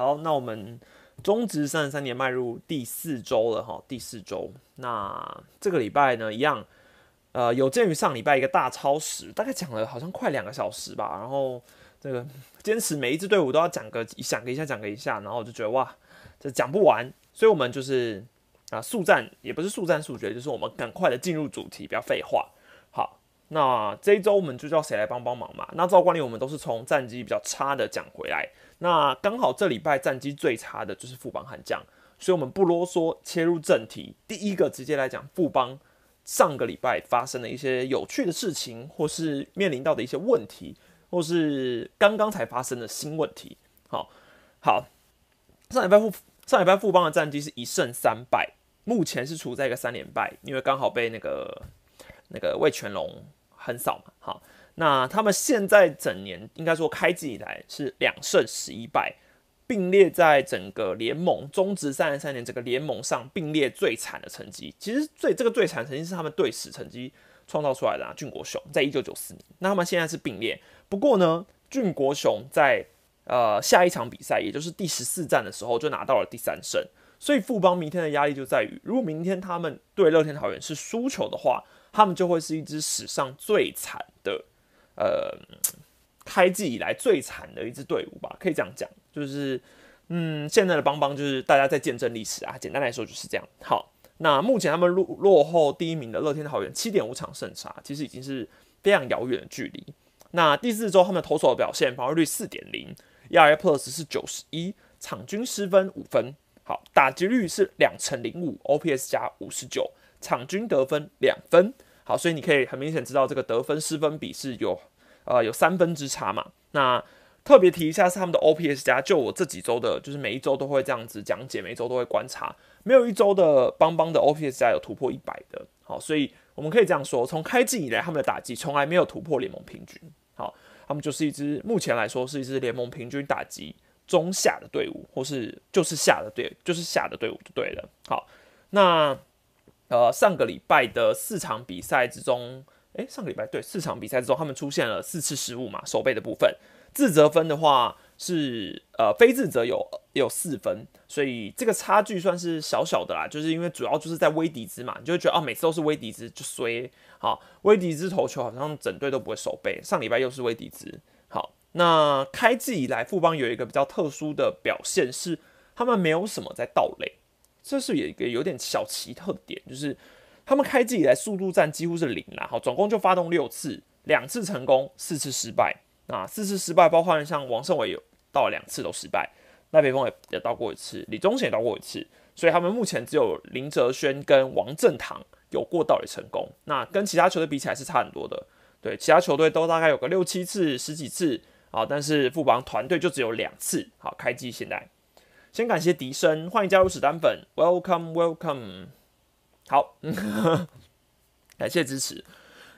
好，那我们中职三十三年迈入第四周了哈，第四周。那这个礼拜呢，一样，呃，有鉴于上礼拜一个大超时，大概讲了好像快两个小时吧，然后这个坚持每一支队伍都要讲个讲个一下，讲个一下，然后我就觉得哇，这讲不完，所以我们就是啊速战，也不是速战速决，就是我们赶快的进入主题，不要废话。好，那这一周我们就叫谁来帮帮忙嘛？那照惯例，我们都是从战绩比较差的讲回来。那刚好这礼拜战绩最差的就是富邦悍将，所以我们不啰嗦，切入正题。第一个直接来讲富邦上个礼拜发生的一些有趣的事情，或是面临到的一些问题，或是刚刚才发生的新问题。好，好，上礼拜富上礼拜富邦的战绩是一胜三败，目前是处在一个三连败，因为刚好被那个那个魏全龙横扫嘛。好。那他们现在整年应该说开季以来是两胜十一败，并列在整个联盟中职三十三年整个联盟上并列最惨的成绩。其实最这个最惨成绩是他们队史成绩创造出来的啊，俊国雄在一九九四年，那他们现在是并列。不过呢，俊国雄在呃下一场比赛，也就是第十四战的时候就拿到了第三胜，所以富邦明天的压力就在于，如果明天他们对乐天桃园是输球的话，他们就会是一支史上最惨的。呃，开季以来最惨的一支队伍吧，可以这样讲，就是，嗯，现在的邦邦就是大家在见证历史啊。简单来说就是这样。好，那目前他们落落后第一名的乐天桃园七点五场胜差，其实已经是非常遥远的距离。那第四周他们投手的表现，防御率四点零，ERA Plus 是九十一，场均失分五分。好，打击率是两成零五，OPS 加五十九，场均得分两分。好，所以你可以很明显知道这个得分失分比是有。呃，有三分之差嘛？那特别提一下是他们的 OPS 加，就我这几周的，就是每一周都会这样子讲解，每一周都会观察，没有一周的邦邦的 OPS 加有突破一百的。好，所以我们可以这样说，从开季以来，他们的打击从来没有突破联盟平均。好，他们就是一支目前来说是一支联盟平均打击中下的队伍，或是就是下的队，就是下的队伍就对了。好，那呃上个礼拜的四场比赛之中。诶，上个礼拜对四场比赛之中，他们出现了四次失误嘛，守备的部分自责分的话是呃非自责有有四分，所以这个差距算是小小的啦，就是因为主要就是在威迪兹嘛，你就会觉得哦每次都是威迪兹就衰，好威迪兹投球好像整队都不会守备，上礼拜又是威迪兹，好那开季以来富邦有一个比较特殊的表现是他们没有什么在盗垒，这是有一个有点小奇特的点，就是。他们开季以来速度战几乎是零啦，好，总共就发动六次，两次成功，四次失败。啊，四次失败，包括像王胜伟有到两次都失败，赖北峰也也到过一次，李宗贤也到过一次，所以他们目前只有林哲轩跟王正堂有过到垒成功。那跟其他球队比起来是差很多的，对，其他球队都大概有个六七次、十几次啊，但是富邦团队就只有两次。好，开机现在先感谢笛声，欢迎加入史丹粉，Welcome Welcome。好，感谢支持。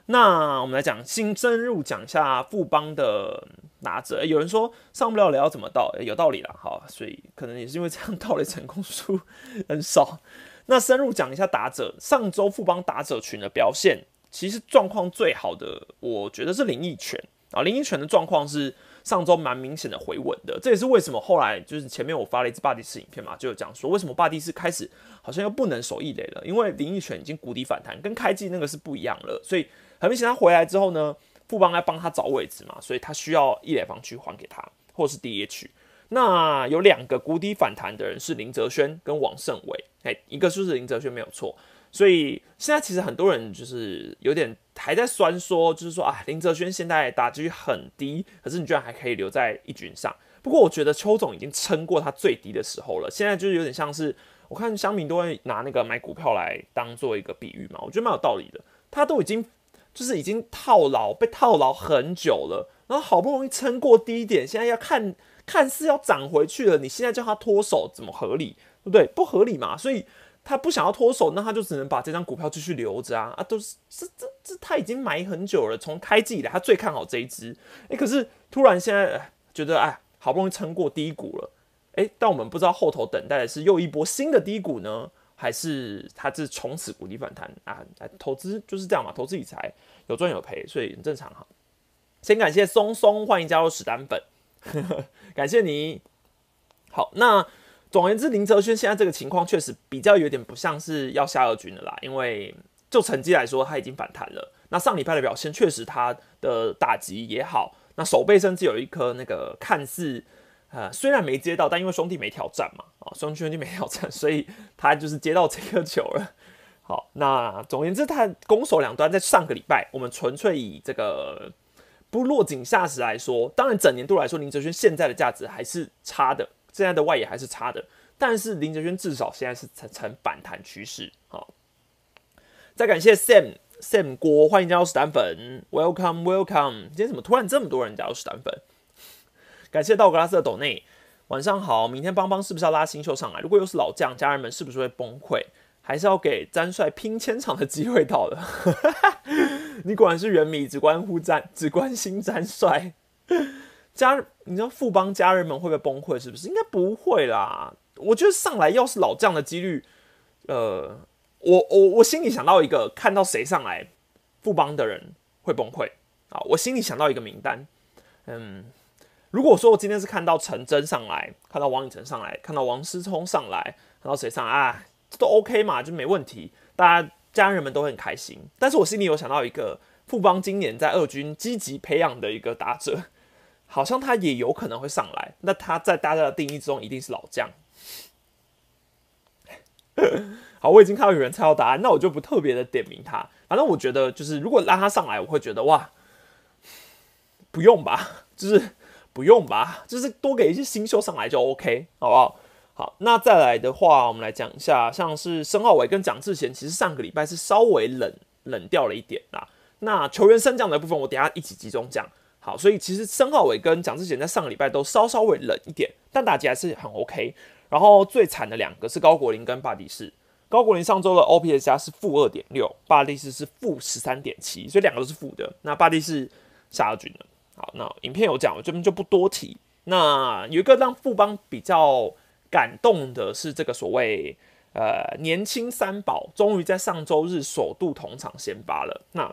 那我们来讲，新深入讲一下富邦的拿者。有人说上不了垒要怎么到？有道理啦。好，所以可能也是因为这样到垒成功数很少。那深入讲一下打者，上周富邦打者群的表现，其实状况最好的，我觉得是林奕泉啊。林奕泉的状况是。上周蛮明显的回稳的，这也是为什么后来就是前面我发了一支巴蒂斯影片嘛，就有讲说为什么巴蒂斯开始好像又不能守一垒了，因为林奕泉已经谷底反弹，跟开季那个是不一样了，所以很明显他回来之后呢，富邦来帮他找位置嘛，所以他需要一垒方去还给他，或是 DH。那有两个谷底反弹的人是林哲轩跟王胜伟，哎，一个就是林哲轩没有错。所以现在其实很多人就是有点还在酸说，就是说啊，林哲轩现在打击很低，可是你居然还可以留在一军上。不过我觉得邱总已经撑过他最低的时候了，现在就是有点像是我看香民都会拿那个买股票来当做一个比喻嘛，我觉得蛮有道理的。他都已经就是已经套牢被套牢很久了，然后好不容易撑过低点，现在要看看似要涨回去了，你现在叫他脱手怎么合理？对不对？不合理嘛，所以。他不想要脱手，那他就只能把这张股票继续留着啊啊！都是这这这，他已经买很久了，从开季以来他最看好这一支，哎，可是突然现在觉得哎，好不容易撑过低谷了，哎，但我们不知道后头等待的是又一波新的低谷呢，还是他是从此谷底反弹啊？投资就是这样嘛，投资理财有赚有赔，所以很正常哈。先感谢松松，欢迎加入史丹粉，感谢你。好，那总而言之，林哲轩现在这个情况确实比较有点不像是要下二军的啦，因为就成绩来说，他已经反弹了。那上礼拜的表现确实他的打击也好，那手背甚至有一颗那个看似呃虽然没接到，但因为兄弟没挑战嘛，啊兄弟兄弟没挑战，所以他就是接到这颗球了。好，那总而言之，他攻守两端在上个礼拜，我们纯粹以这个不落井下石来说，当然整年度来说，林哲轩现在的价值还是差的。现在的外野还是差的，但是林哲轩至少现在是呈呈反弹趋势。好，再感谢 Sam Sam 郭，欢迎加入史丹粉，Welcome Welcome。今天怎么突然这么多人加入史丹粉？感谢道格拉斯的斗内，晚上好。明天邦邦是不是要拉新秀上来？如果又是老将，家人们是不是会崩溃？还是要给詹帅拼千场的机会到了？你果然是原迷，只关乎詹，只关心詹帅。家，你知道富邦家人们会不会崩溃？是不是？应该不会啦。我觉得上来要是老将的几率，呃，我我我心里想到一个，看到谁上来，富邦的人会崩溃啊。我心里想到一个名单，嗯，如果说我今天是看到陈真上来，看到王以诚上来，看到王思聪上来，看到谁上来啊，这都 OK 嘛，就没问题，大家家人们都很开心。但是我心里有想到一个富邦今年在二军积极培养的一个打者。好像他也有可能会上来，那他在大家的定义之中一定是老将。好，我已经看到有人猜到答案，那我就不特别的点名他。反正我觉得，就是如果拉他上来，我会觉得哇，不用吧，就是不用吧，就是多给一些新秀上来就 OK，好不好？好，那再来的话，我们来讲一下，像是申浩伟跟蒋志贤，其实上个礼拜是稍微冷冷掉了一点啦。那球员升降的部分，我等下一起集中讲。好，所以其实申浩伟跟蒋志贤在上个礼拜都稍稍微冷一点，但打击还是很 OK。然后最惨的两个是高国林跟巴蒂士。高国林上周的 OPS 加是负二点六，巴蒂士是负十三点七，所以两个都是负的。那巴蒂士下二军了。好，那影片有讲，我这边就不多提。那有一个让富邦比较感动的是这个所谓呃年轻三宝，终于在上周日首度同场先发了。那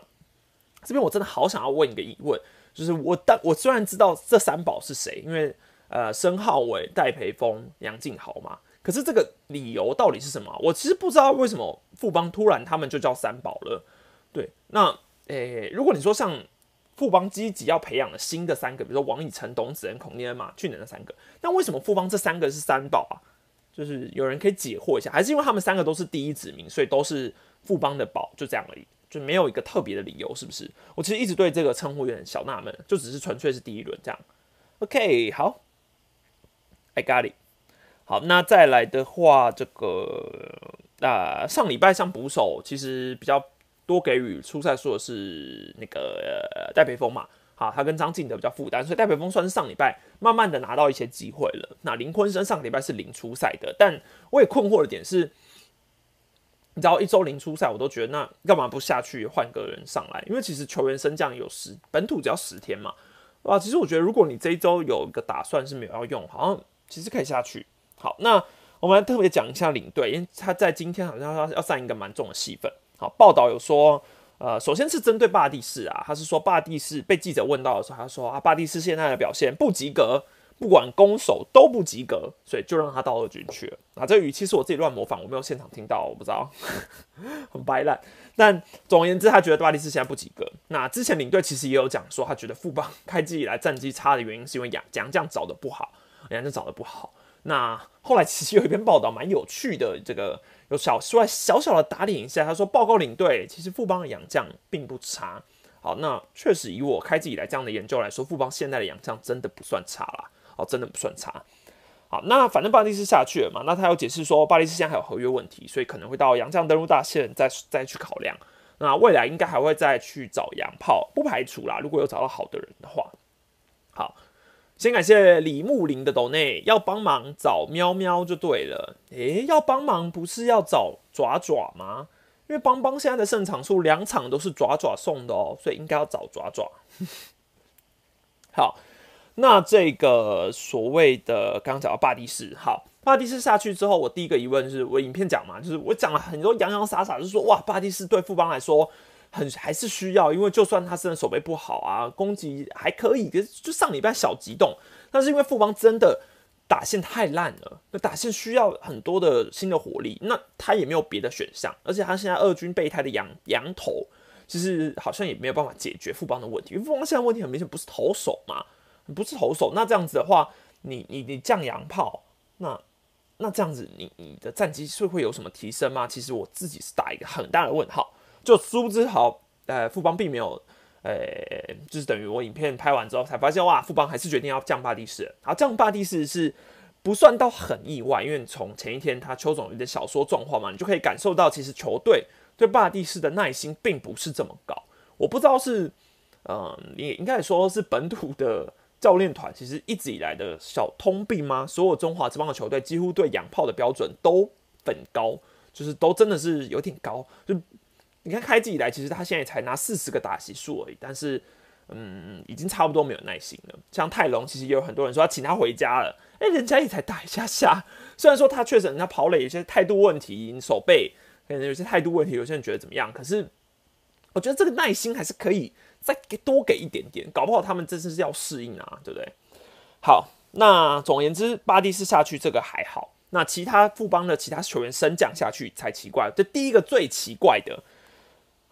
这边我真的好想要问一个疑问。就是我，但我虽然知道这三宝是谁，因为呃，申浩伟、戴培峰、杨静豪嘛，可是这个理由到底是什么？我其实不知道为什么富邦突然他们就叫三宝了。对，那诶，如果你说像富邦积极要培养的新的三个，比如说王以诚、董子仁、孔念嘛，去年的三个，那为什么富邦这三个是三宝啊？就是有人可以解惑一下，还是因为他们三个都是第一指名，所以都是富邦的宝，就这样而已。就没有一个特别的理由，是不是？我其实一直对这个称呼有点小纳闷，就只是纯粹是第一轮这样。OK，好，I got it。好，那再来的话，这个啊，上礼拜上捕手其实比较多给予出赛数的是那个戴培峰嘛，好，他跟张敬德比较负担，所以戴培峰算是上礼拜慢慢的拿到一些机会了。那林坤生上礼拜是零出赛的，但我也困惑的点是。你知道一周零出赛，我都觉得那干嘛不下去换个人上来？因为其实球员升降有十本土只要十天嘛，啊，其实我觉得如果你这一周有一个打算是没有要用，好像其实可以下去。好，那我们来特别讲一下领队，因为他在今天好像要要上一个蛮重的戏份。好，报道有说，呃，首先是针对巴蒂士啊，他是说巴蒂士被记者问到的时候，他说啊，巴蒂士现在的表现不及格。不管攻守都不及格，所以就让他到二军去了。啊，这个语气是我自己乱模仿，我没有现场听到，我不知道，很白烂。但总而言之，他觉得巴蒂斯现在不及格。那之前领队其实也有讲说，他觉得富邦开机以来战绩差的原因是因为杨杨将找的不好，杨将找的不好。那后来其实有一篇报道蛮有趣的，这个有小出来小小的打脸一下，他说报告领队，其实富邦的杨将并不差。好，那确实以我开机以来这样的研究来说，富邦现在的杨将真的不算差啦。哦，真的不算差。好，那反正巴蒂斯下去了嘛，那他有解释说，巴蒂斯现在还有合约问题，所以可能会到杨将登陆大线再再去考量。那未来应该还会再去找洋炮，不排除啦。如果有找到好的人的话，好，先感谢李木林的斗内要帮忙找喵喵就对了。诶，要帮忙不是要找爪爪吗？因为邦邦现在的胜场数两场都是爪爪送的哦，所以应该要找爪爪。好。那这个所谓的刚刚讲到巴蒂斯，好，巴蒂斯下去之后，我第一个疑问是我影片讲嘛，就是我讲了很多洋洋洒洒，就是说哇，巴蒂斯对富邦来说很还是需要，因为就算他真的手背不好啊，攻击还可以，可是就上礼拜小激动，但是因为富邦真的打线太烂了，那打线需要很多的新的火力，那他也没有别的选项，而且他现在二军备胎的羊羊头，其实好像也没有办法解决富邦的问题，因为富邦现在问题很明显不是投手嘛，不是投手，那这样子的话，你你你降洋炮，那那这样子你你的战绩是会有什么提升吗？其实我自己是打一个很大的问号，就殊不知好，呃，富邦并没有。呃，就是等于我影片拍完之后才发现，哇，富邦还是决定要降霸地士。好，降霸地士是不算到很意外，因为从前一天他邱总的小说状况嘛，你就可以感受到，其实球队对霸地士的耐心并不是这么高。我不知道是，嗯，你应该说是本土的教练团，其实一直以来的小通病吗？所有中华之邦的球队几乎对养炮的标准都很高，就是都真的是有点高，就。你看开季以来，其实他现在才拿四十个打席数而已，但是，嗯，已经差不多没有耐心了。像泰隆，其实也有很多人说要请他回家了，哎，人家也才打一下下。虽然说他确实人家跑垒有些态度问题，手背可能有些态度问题，有些人觉得怎么样？可是我觉得这个耐心还是可以再给多给一点点，搞不好他们真是要适应啊，对不对？好，那总而言之，巴蒂斯下去这个还好，那其他富邦的其他球员升降下去才奇怪。这第一个最奇怪的。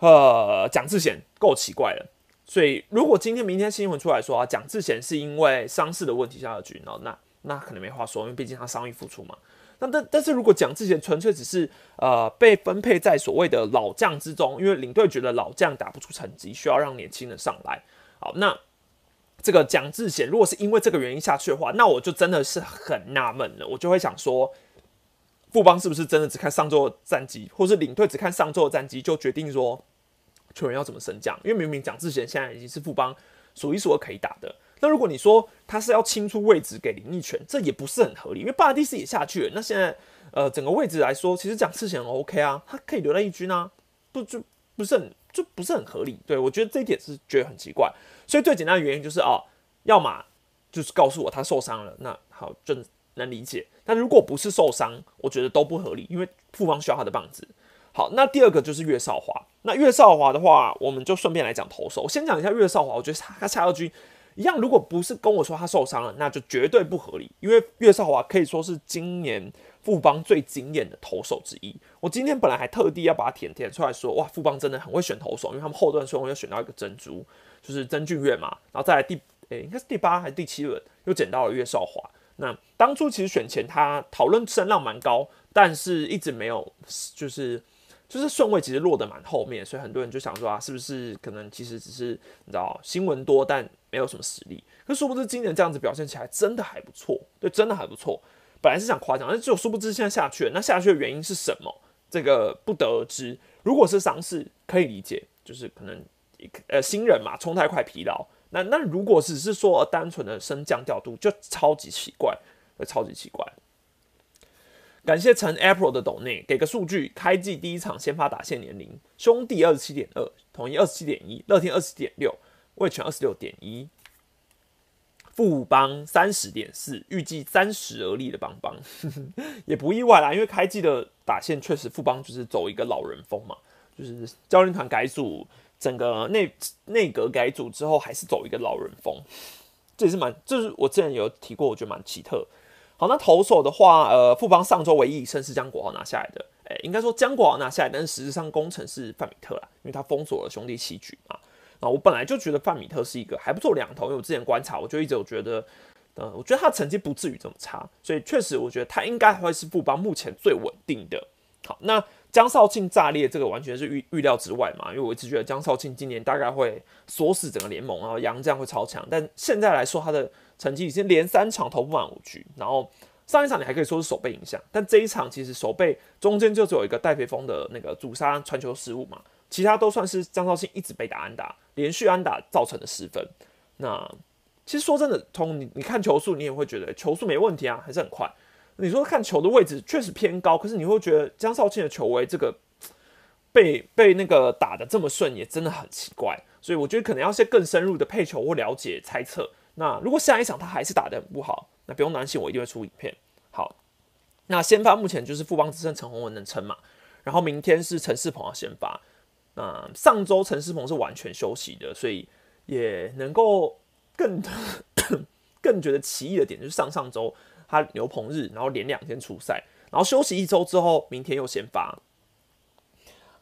呃，蒋志贤够奇怪了，所以如果今天、明天新闻出来说啊，蒋志贤是因为伤势的问题下了局，那那那可能没话说，因为毕竟他伤愈复出嘛。那但但是如果蒋志贤纯粹只是呃被分配在所谓的老将之中，因为领队觉得老将打不出成绩，需要让年轻人上来。好，那这个蒋志贤如果是因为这个原因下去的话，那我就真的是很纳闷了，我就会想说。富邦是不是真的只看上周的战绩，或是领队只看上周的战绩就决定说球员要怎么升降？因为明明蒋志贤现在已经是富邦数一数二可以打的。那如果你说他是要清出位置给林奕泉，这也不是很合理，因为巴蒂斯也下去了。那现在呃整个位置来说，其实蒋志贤 OK 啊，他可以留在一军啊，不就不是很就不是很合理？对我觉得这一点是觉得很奇怪。所以最简单的原因就是哦，要么就是告诉我他受伤了，那好就能理解。那如果不是受伤，我觉得都不合理，因为富邦需要他的棒子。好，那第二个就是岳少华。那岳少华的话，我们就顺便来讲投手。我先讲一下岳少华，我觉得他下二军一样，如果不是跟我说他受伤了，那就绝对不合理。因为岳少华可以说是今年富邦最惊艳的投手之一。我今天本来还特地要把他填填出来说，哇，富邦真的很会选投手，因为他们后段顺位又选到一个珍珠，就是曾俊岳嘛，然后再来第诶，应该是第八还是第七轮又捡到了岳少华。那当初其实选前他讨论声浪蛮高，但是一直没有，就是就是顺位其实落得蛮后面，所以很多人就想说啊，是不是可能其实只是你知道新闻多，但没有什么实力。可殊不知今年这样子表现起来真的还不错，对，真的还不错。本来是想夸奖，但就殊不知现在下去了。那下去的原因是什么？这个不得而知。如果是伤势可以理解，就是可能呃新人嘛，冲太快疲劳。那那如果只是说单纯的升降调度，就超级奇怪，超级奇怪。感谢陈 April 的抖内，给个数据：开季第一场先发打线年龄，兄弟二十七点二，统一二十七点一，乐天二十七点六，味全二十六点一，富邦三十点四，预计三十而立的邦邦 也不意外啦，因为开季的打线确实富邦就是走一个老人风嘛，就是教练团改组。整个内内阁改组之后，还是走一个老人风，这也是蛮，就是我之前有提过，我觉得蛮奇特。好，那投手的话，呃，富邦上周唯一胜是将国豪拿下来的，哎，应该说将国豪拿下来，但是实质上功臣是范米特啦，因为他封锁了兄弟七局嘛。啊我本来就觉得范米特是一个还不错两头，因为我之前观察，我就一直有觉得，呃，我觉得他成绩不至于这么差，所以确实我觉得他应该会是富邦目前最稳定的。好，那。江少庆炸裂，这个完全是预预料之外嘛？因为我一直觉得江少庆今年大概会锁死整个联盟，然后杨将会超强。但现在来说，他的成绩已经连三场投不满五局，然后上一场你还可以说是手背影响，但这一场其实手背中间就只有一个戴飞峰的那个主杀传球失误嘛，其他都算是张少庆一直被打安打，连续安打造成的失分。那其实说真的，从你你看球速，你也会觉得球速没问题啊，还是很快。你说看球的位置确实偏高，可是你会觉得江少庆的球位这个被被那个打的这么顺，也真的很奇怪。所以我觉得可能要些更深入的配球或了解猜测。那如果下一场他还是打的很不好，那不用担心，我一定会出影片。好，那先发目前就是富邦之胜陈宏文能撑嘛？然后明天是陈世鹏要先发。那上周陈世鹏是完全休息的，所以也能够更更觉得奇异的点就是上上周。他牛棚日，然后连两天出赛，然后休息一周之后，明天又先发，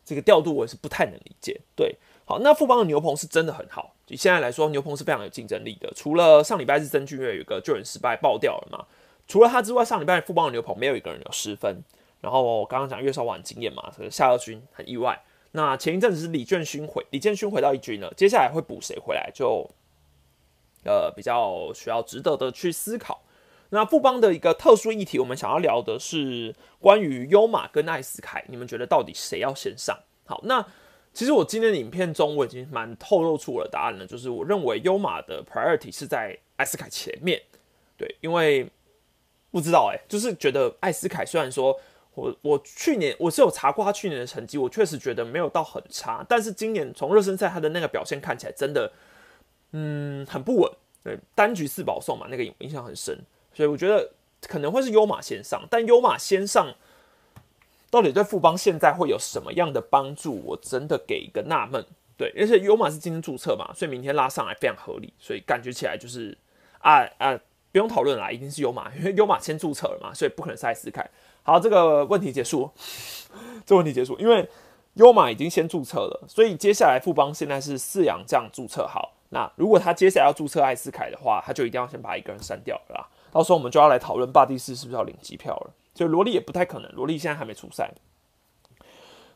这个调度我也是不太能理解。对，好，那富邦的牛棚是真的很好，以现在来说，牛棚是非常有竞争力的。除了上礼拜是曾俊岳有一个救援失败爆掉了嘛，除了他之外，上礼拜富邦的牛棚没有一个人有失分。然后我刚刚讲岳少华经验嘛，所以夏二军很意外。那前一阵子是李建勋回，李建勋回到一军了，接下来会补谁回来，就呃比较需要值得的去思考。那富邦的一个特殊议题，我们想要聊的是关于优马跟艾斯凯，你们觉得到底谁要先上？好，那其实我今天的影片中我已经蛮透露出我的答案了，就是我认为优马的 priority 是在艾斯凯前面。对，因为不知道哎，就是觉得艾斯凯虽然说。我我去年我是有查过他去年的成绩，我确实觉得没有到很差，但是今年从热身赛他的那个表现看起来真的，嗯，很不稳。对，单局四保送嘛，那个印象很深，所以我觉得可能会是优马先上，但优马先上到底对富邦现在会有什么样的帮助？我真的给一个纳闷。对，而且优马是今天注册嘛，所以明天拉上来非常合理，所以感觉起来就是啊啊，不用讨论啦，一定是优马，因为优马先注册了嘛，所以不可能是艾斯凯。好，这个问题结束。这问题结束，因为优马已经先注册了，所以接下来富邦现在是四阳这样注册好。那如果他接下来要注册艾斯凯的话，他就一定要先把一个人删掉了。到时候我们就要来讨论霸蒂斯是不是要领机票了。所以罗莉也不太可能，罗莉现在还没出赛。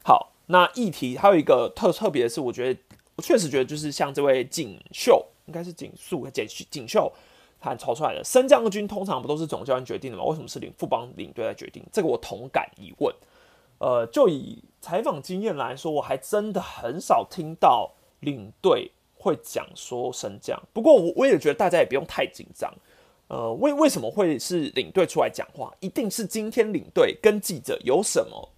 好，那议题还有一个特特别的是，我觉得我确实觉得就是像这位锦绣，应该是锦素锦锦绣。他超出来的升降军通常不都是总教练决定的吗？为什么是领副帮领队来决定？这个我同感疑问。呃，就以采访经验来说，我还真的很少听到领队会讲说升降。不过我我也觉得大家也不用太紧张。呃，为为什么会是领队出来讲话？一定是今天领队跟记者有什么，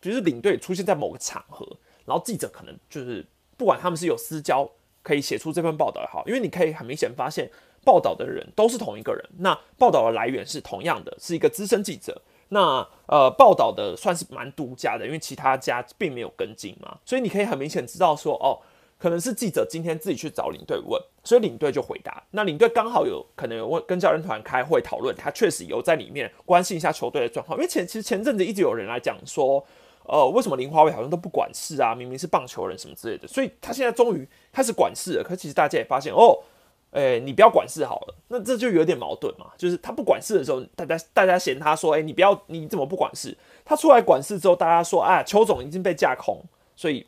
就是领队出现在某个场合，然后记者可能就是不管他们是有私交，可以写出这份报道也好，因为你可以很明显发现。报道的人都是同一个人，那报道的来源是同样的，是一个资深记者。那呃，报道的算是蛮独家的，因为其他家并没有跟进嘛，所以你可以很明显知道说，哦，可能是记者今天自己去找领队问，所以领队就回答。那领队刚好有可能有问跟教练团开会讨论，他确实有在里面关心一下球队的状况，因为前其实前阵子一直有人来讲说，呃，为什么林华伟好像都不管事啊？明明是棒球人什么之类的，所以他现在终于开始管事了。可其实大家也发现，哦。哎，你不要管事好了，那这就有点矛盾嘛。就是他不管事的时候，大家大家嫌他说，哎，你不要，你怎么不管事？他出来管事之后，大家说，啊，邱总已经被架空，所以，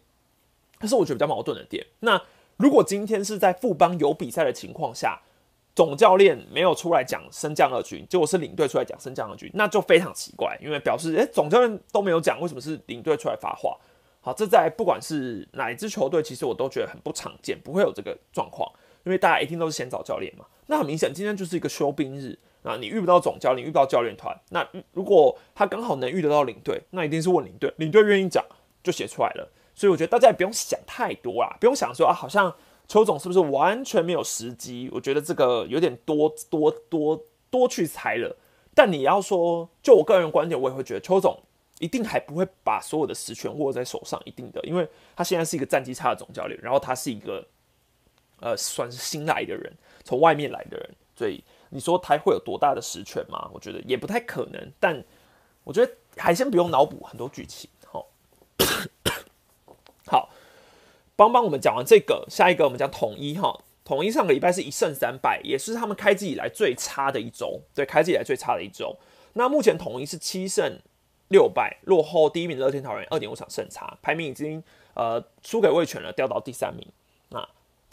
这是我觉得比较矛盾的点。那如果今天是在富邦有比赛的情况下，总教练没有出来讲升降二军，结果是领队出来讲升降二军，那就非常奇怪，因为表示，哎，总教练都没有讲，为什么是领队出来发话？好，这在不管是哪一支球队，其实我都觉得很不常见，不会有这个状况。因为大家一定都是先找教练嘛，那很明显今天就是一个休兵日啊，你遇不到总教练，遇不到教练团，那如果他刚好能遇得到领队，那一定是问领队，领队愿意讲就写出来了。所以我觉得大家也不用想太多啦，不用想说啊，好像邱总是不是完全没有时机？我觉得这个有点多多多多去猜了。但你要说，就我个人观点，我也会觉得邱总一定还不会把所有的实权握在手上，一定的，因为他现在是一个战绩差的总教练，然后他是一个。呃，算是新来的人，从外面来的人，所以你说他会有多大的实权吗？我觉得也不太可能。但我觉得还先不用脑补很多剧情。好，好，帮帮我们讲完这个，下一个我们讲统一哈。统一上个礼拜是一胜三败，也是他们开季以来最差的一周。对，开季以来最差的一周。那目前统一是七胜六败，落后第一名乐天桃园二点五场胜差，排名已经呃输给魏权了，掉到第三名。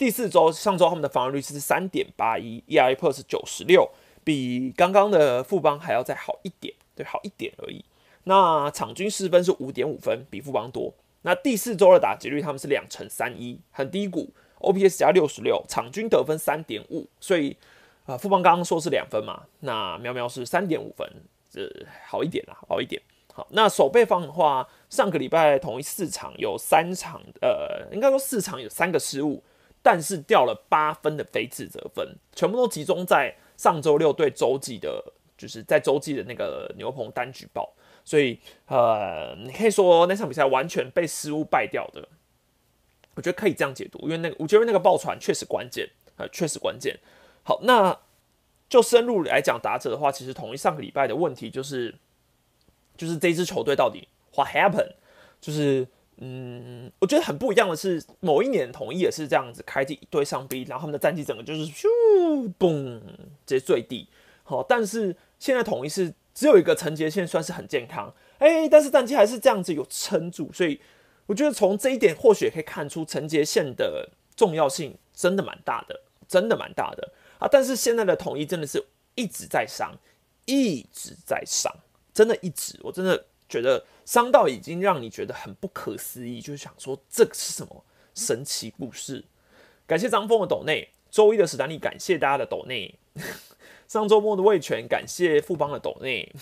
第四周，上周他们的防御率是三点八一，ERA plus 是九十六，比刚刚的富邦还要再好一点，对，好一点而已。那场均失分是五点五分，比富邦多。那第四周的打击率他们是两成三一，很低谷，OPS 加六十六，场均得分三点五，所以啊，富邦刚刚说是两分嘛，那喵喵是三点五分，这好一点啦，好一点。好，那守备方的话，上个礼拜同一四场有三场，呃，应该说四场有三个失误。但是掉了八分的非自责分，全部都集中在上周六对洲际的，就是在洲际的那个牛棚单举报，所以呃，你可以说那场比赛完全被失误败掉的，我觉得可以这样解读，因为那个我觉得那个爆传确实关键，呃，确实关键。好，那就深入来讲打者的话，其实统一上个礼拜的问题就是，就是这支球队到底 what happened，就是嗯，我觉得很不一样的是，某一年统一也是这样子开进一堆伤兵，然后他们的战绩整个就是咻嘣直接坠地。好，但是现在统一是只有一个陈杰线算是很健康，哎，但是战绩还是这样子有撑住，所以我觉得从这一点或许也可以看出陈杰线的重要性真的蛮大的，真的蛮大的啊！但是现在的统一真的是一直在伤，一直在伤，真的一直，我真的觉得伤到已经让你觉得很不可思议，就是想说这个是什么神奇故事？感谢张峰的抖内，周一的史丹利，感谢大家的抖内。上周末的魏权，感谢富邦的斗内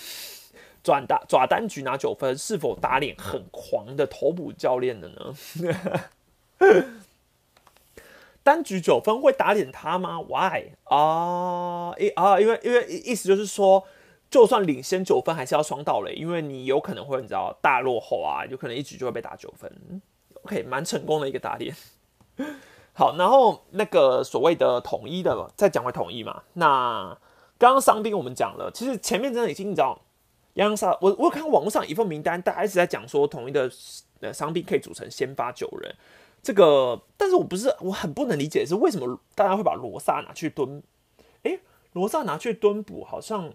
转打爪单局拿九分，是否打脸很狂的头部教练的呢？单局九分会打脸他吗？Why 啊？一啊，因为因为意思就是说，就算领先九分，还是要双到垒，因为你有可能会你知道大落后啊，有可能一局就会被打九分。OK，蛮成功的一个打点。好，然后那个所谓的统一的，再讲回统一嘛，那。刚刚伤兵我们讲了，其实前面真的已经你知道，央杀我我看网络上一份名单，大家一直在讲说统一的呃伤兵可以组成先发九人，这个但是我不是我很不能理解是为什么大家会把罗萨拿去蹲，诶，罗萨拿去蹲补好像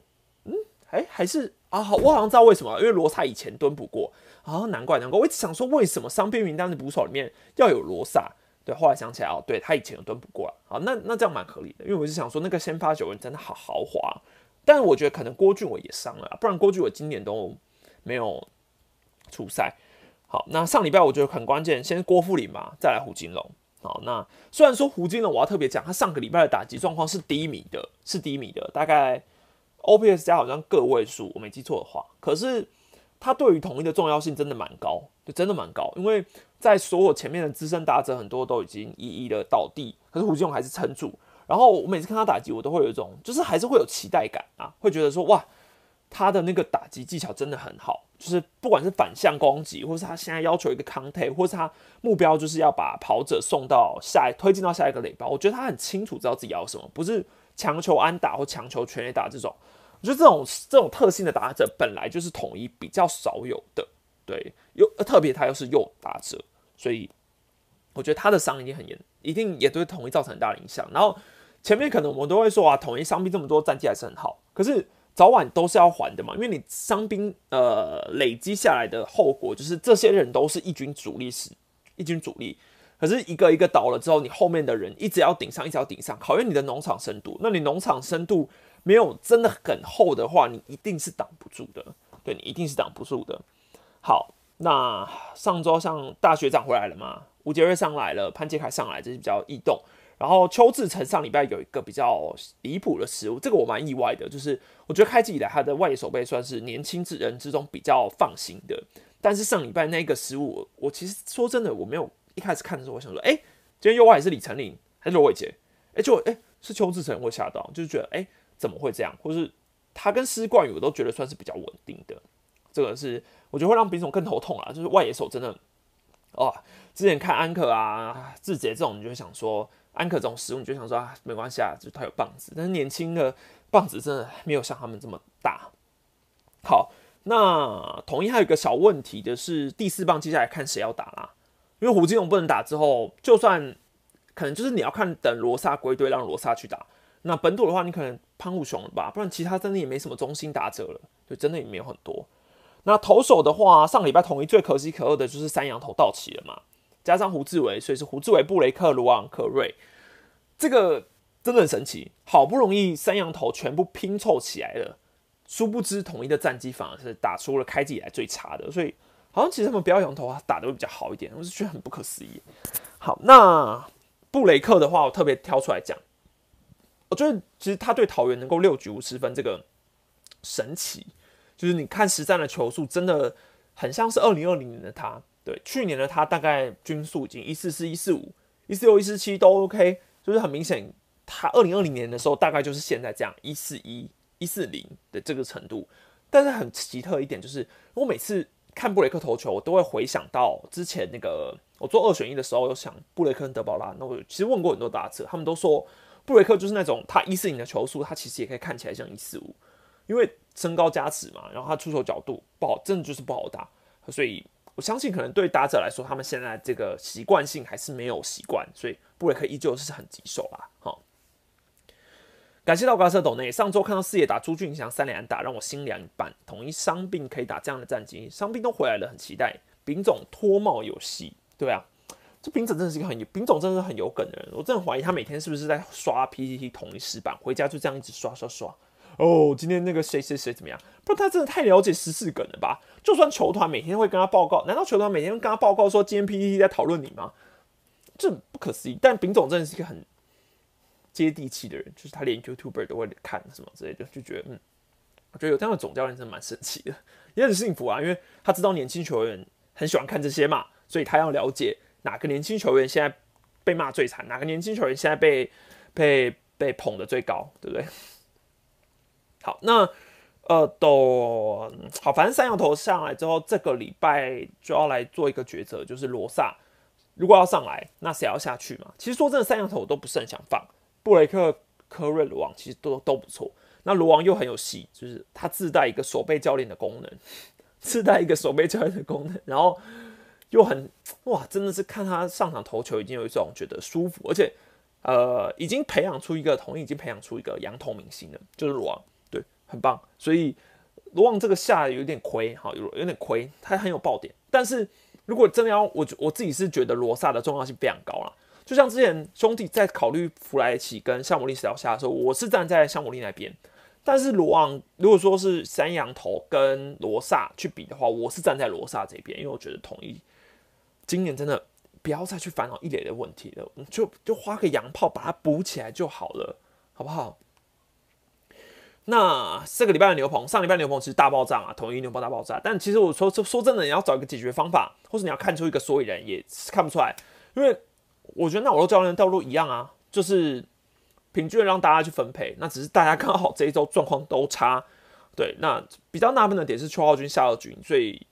哎还是啊好我好像知道为什么，因为罗萨以前蹲补过啊难怪难怪我一直想说为什么伤兵名单的捕手里面要有罗萨。对，后来想起来哦，对他以前有蹲不过啊，好，那那这样蛮合理的，因为我是想说那个先发九人真的好豪华，但是我觉得可能郭俊伟也伤了，不然郭俊伟今年都没有出赛。好，那上礼拜我觉得很关键，先郭富林嘛，再来胡金龙。好，那虽然说胡金龙我要特别讲，他上个礼拜的打击状况是低迷的，是低迷的，大概 OPS 加好像个位数，我没记错的话，可是。他对于统一的重要性真的蛮高，就真的蛮高，因为在所有前面的资深打者很多都已经一一的倒地，可是胡金勇还是撑住。然后我每次看他打击，我都会有一种，就是还是会有期待感啊，会觉得说哇，他的那个打击技巧真的很好，就是不管是反向攻击，或是他现在要求一个 contact，或是他目标就是要把跑者送到下推进到下一个垒包，我觉得他很清楚知道自己要什么，不是强求安打或强求全垒打这种。我觉得这种这种特性的打者本来就是统一比较少有的，对，又特别他又是右打者，所以我觉得他的伤一定很严，一定也对统一造成很大的影响。然后前面可能我们都会说啊，统一伤兵这么多，战绩还是很好，可是早晚都是要还的嘛，因为你伤兵呃累积下来的后果就是这些人都是一军主力，是一军主力，可是一个一个倒了之后，你后面的人一直要顶上，一直要顶上，考验你的农场深度，那你农场深度。没有真的很厚的话，你一定是挡不住的。对你一定是挡不住的。好，那上周像大学长回来了嘛？吴杰瑞上来了，潘杰凯上来，这是比较异动。然后邱志成上礼拜有一个比较离谱的失误，这个我蛮意外的。就是我觉得开机以来他的外野手背算是年轻之人之中比较放心的。但是上礼拜那个失误，我其实说真的，我没有一开始看的时候，我想说，哎，今天右外是李成林还是罗伟杰？哎，就哎是邱志成，我吓到，就是觉得哎。怎么会这样？或是他跟施冠宇，我都觉得算是比较稳定的。这个是我觉得会让丙总更头痛啊。就是外野手真的哦，之前看安可啊、志杰这种，你就想说安可这种失误，你就想说啊，没关系啊，就他有棒子。但是年轻的棒子真的没有像他们这么大。好，那统一还有一个小问题的是，第四棒接下来看谁要打啦？因为胡金龙不能打之后，就算可能就是你要看等罗萨归队，让罗萨去打。那本土的话，你可能潘武雄了吧，不然其他真的也没什么中心打者了，就真的也没有很多。那投手的话，上礼拜统一最可喜可贺的就是三羊头到齐了嘛，加上胡志伟，所以是胡志伟、布雷克、卢昂克瑞，这个真的很神奇，好不容易三羊头全部拼凑起来了，殊不知统一的战绩反而是打出了开季以来最差的，所以好像其实他们标羊头啊打的会比较好一点，我是觉得很不可思议。好，那布雷克的话，我特别挑出来讲。我觉得其实他对桃园能够六局五十分这个神奇，就是你看实战的球速真的很像是二零二零年的他。对，去年的他大概均速已经一四四、一四五、一四六、一四七都 OK，就是很明显他二零二零年的时候大概就是现在这样一四一、一四零的这个程度。但是很奇特一点就是，我每次看布雷克投球，我都会回想到之前那个我做二选一的时候，有想布雷克跟德保拉。那我其实问过很多打者，他们都说。布雷克就是那种他一四零的球速，他其实也可以看起来像一四五，因为身高加持嘛，然后他出手角度不好，真的就是不好打，所以我相信可能对打者来说，他们现在这个习惯性还是没有习惯，所以布雷克依旧是很棘手啦。感谢到格瑟斗内，上周看到四野打朱俊祥三连打，让我心凉一半。统一伤病可以打这样的战绩，伤病都回来了，很期待。丙总脱帽有戏，对啊。这丙总真的是一个很有，丙总真的是很有梗的人。我真的怀疑他每天是不是在刷 PPT 统一时版，回家就这样一直刷刷刷。哦，今天那个谁谁谁怎么样？不，他真的太了解十四梗了吧？就算球团每天会跟他报告，难道球团每天跟他报告说今天 PPT 在讨论你吗？这不可思议。但丙总真的是一个很接地气的人，就是他连 YouTuber 都会看什么之类的，就觉得嗯，我觉得有这样的总教练真的蛮神奇的，也很幸福啊，因为他知道年轻球员很喜欢看这些嘛，所以他要了解。哪个年轻球员现在被骂最惨？哪个年轻球员现在被被被捧的最高？对不对？好，那呃，都好，反正三羊头上来之后，这个礼拜就要来做一个抉择，就是罗萨如果要上来，那谁要下去嘛？其实说真的，三羊头我都不是很想放布雷克、科瑞、罗王，其实都都不错。那罗王又很有戏，就是他自带一个手背教练的功能，自带一个手背教练的功能，然后。又很哇，真的是看他上场投球，已经有一种觉得舒服，而且呃，已经培养出一个，同意已经培养出一个羊头明星了，就是罗王，对，很棒。所以罗王这个下有点亏，哈，有有点亏，他很有爆点。但是如果真的要我，我自己是觉得罗萨的重要性非常高了。就像之前兄弟在考虑弗莱奇跟夏姆利斯要下的时候，我是站在夏姆利那边。但是罗昂如果说是三羊头跟罗萨去比的话，我是站在罗萨这边，因为我觉得统一。今年真的不要再去烦恼一垒的问题了，就就花个洋炮把它补起来就好了，好不好？那这个礼拜的牛棚，上礼拜牛棚其实大爆炸啊，统一牛棚大爆炸。但其实我说说说真的，你要找一个解决方法，或者你要看出一个所以然，也看不出来。因为我觉得那我的教练道路一样啊，就是平均让大家去分配。那只是大家刚好这一周状况都差，对。那比较纳闷的点是邱浩军、夏二军，所以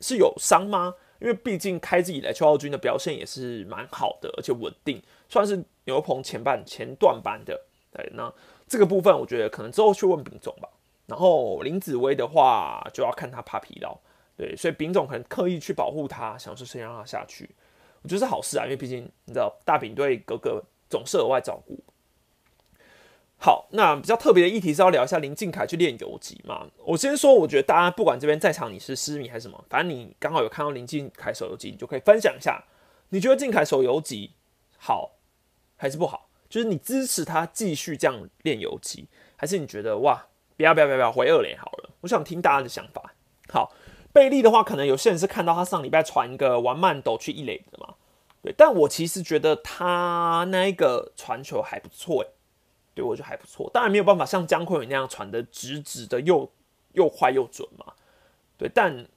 是有伤吗？因为毕竟开季以来，邱浩军的表现也是蛮好的，而且稳定，算是牛棚前半前段班的。对，那这个部分我觉得可能之后去问丙总吧。然后林子威的话，就要看他怕疲劳。对，所以丙总可能刻意去保护他，想说先让他下去，我觉得是好事啊。因为毕竟你知道，大饼对哥哥总是额外照顾。好，那比较特别的议题是要聊一下林敬凯去练游击嘛？我先说，我觉得大家不管这边在场你是私迷还是什么，反正你刚好有看到林敬凯手游击，你就可以分享一下，你觉得敬凯手游击好还是不好？就是你支持他继续这样练游击，还是你觉得哇，不要不要不要不要回二连好了？我想听大家的想法。好，贝利的话，可能有些人是看到他上礼拜传一个玩慢斗去一垒的嘛，对，但我其实觉得他那一个传球还不错诶。对我觉得还不错，当然没有办法像姜昆宇那样传的直直的又又快又准嘛。对，但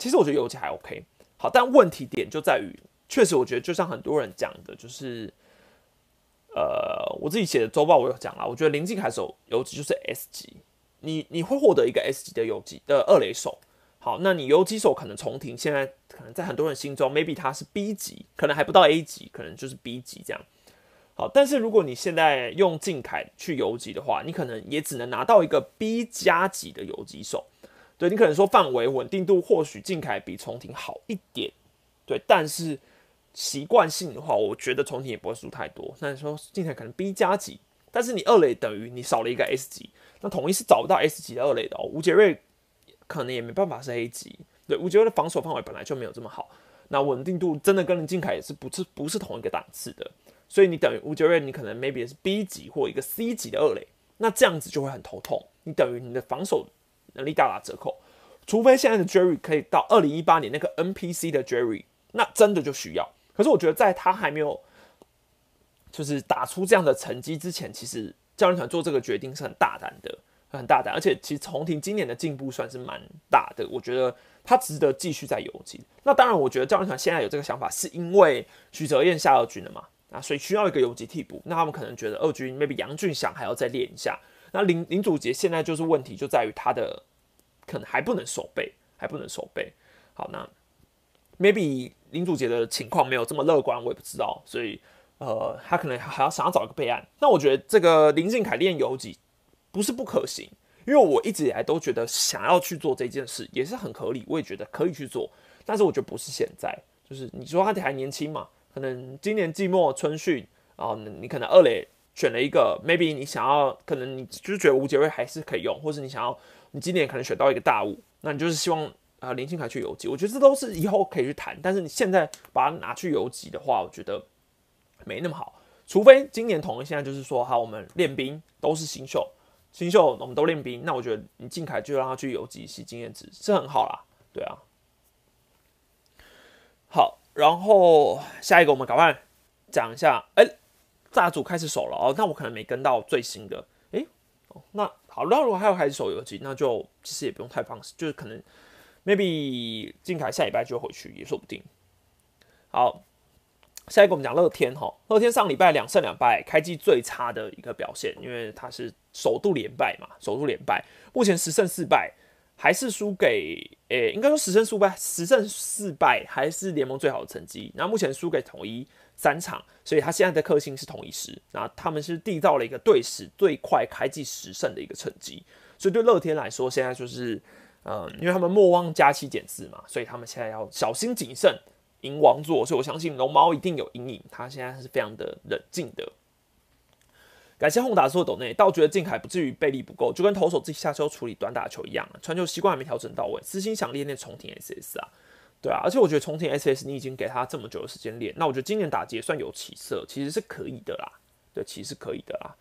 其实我觉得游击还 OK。好，但问题点就在于，确实我觉得就像很多人讲的，就是呃，我自己写的周报我有讲了，我觉得林敬凯手游击就是 S 级，你你会获得一个 S 级的游击的二垒手。好，那你游击手可能重庭，现在可能在很多人心中，maybe 他是 B 级，可能还不到 A 级，可能就是 B 级这样。好，但是如果你现在用靖凯去游击的话，你可能也只能拿到一个 B 加级的游击手。对你可能说范围稳定度或许靖凯比重庭好一点，对，但是习惯性的话，我觉得重庭也不会输太多。那你说靖凯可能 B 加级，但是你二垒等于你少了一个 S 级，那统一是找不到 S 级的二垒的哦。吴杰瑞可能也没办法是 A 级，对，吴杰瑞的防守范围本来就没有这么好，那稳定度真的跟林靖凯也是不是不是同一个档次的。所以你等于吴杰瑞，你可能 maybe 是 B 级或一个 C 级的二垒，那这样子就会很头痛。你等于你的防守能力大打折扣，除非现在的 Jerry 可以到二零一八年那个 NPC 的 Jerry，那真的就需要。可是我觉得在他还没有就是打出这样的成绩之前，其实教练团做这个决定是很大胆的，很大胆。而且其实重庭今年的进步算是蛮大的，我觉得他值得继续在游击。那当然，我觉得教练团现在有这个想法，是因为许哲彦下二军了嘛。啊，所以需要一个游击替补，那他们可能觉得二军 maybe 杨俊祥还要再练一下。那林林祖杰现在就是问题就在于他的可能还不能守备，还不能守备。好，那 maybe 林祖杰的情况没有这么乐观，我也不知道。所以呃，他可能还要想要找一个备案。那我觉得这个林敬凯练游击不是不可行，因为我一直以来都觉得想要去做这件事也是很合理，我也觉得可以去做。但是我觉得不是现在，就是你说他还年轻嘛，可能今年季末春训啊，你可能二垒选了一个，maybe 你想要，可能你就是觉得吴杰瑞还是可以用，或是你想要，你今年可能选到一个大物，那你就是希望啊林敬凯去游击。我觉得这都是以后可以去谈，但是你现在把它拿去游击的话，我觉得。没那么好，除非今年统一现在就是说，好，我们练兵都是新秀，新秀我们都练兵，那我觉得你靖凯就让他去游击吸经验值是很好啦，对啊。好，然后下一个我们赶快讲一下，哎，炸组开始守了哦，那我可能没跟到最新的，哎，哦，那好，那如果还有开始守游击，那就其实也不用太放肆，就是可能 maybe 靖凯下礼拜就回去也说不定。好。下一个我们讲乐天哈，乐天上礼拜两胜两败，开季最差的一个表现，因为他是首度连败嘛，首度连败，目前十胜四败，还是输给诶，应该说十胜四败，十胜四败还是联盟最好的成绩。那目前输给统一三场，所以他现在的克星是统一十，那他们是缔造了一个队史最快开季十胜的一个成绩，所以对乐天来说，现在就是嗯，因为他们莫忘加七减四嘛，所以他们现在要小心谨慎。赢王座，所以我相信龙猫一定有阴影。他现在是非常的冷静的。感谢轰打说斗内，倒觉得靖凯不至于背力不够，就跟投手自己下球处理短打球一样，传球习惯还没调整到位，私心想练练重庭 SS 啊，对啊，而且我觉得重庭 SS 你已经给他这么久的时间练，那我觉得今年打击也算有起色，其实是可以的啦，对，其实是可以的啦。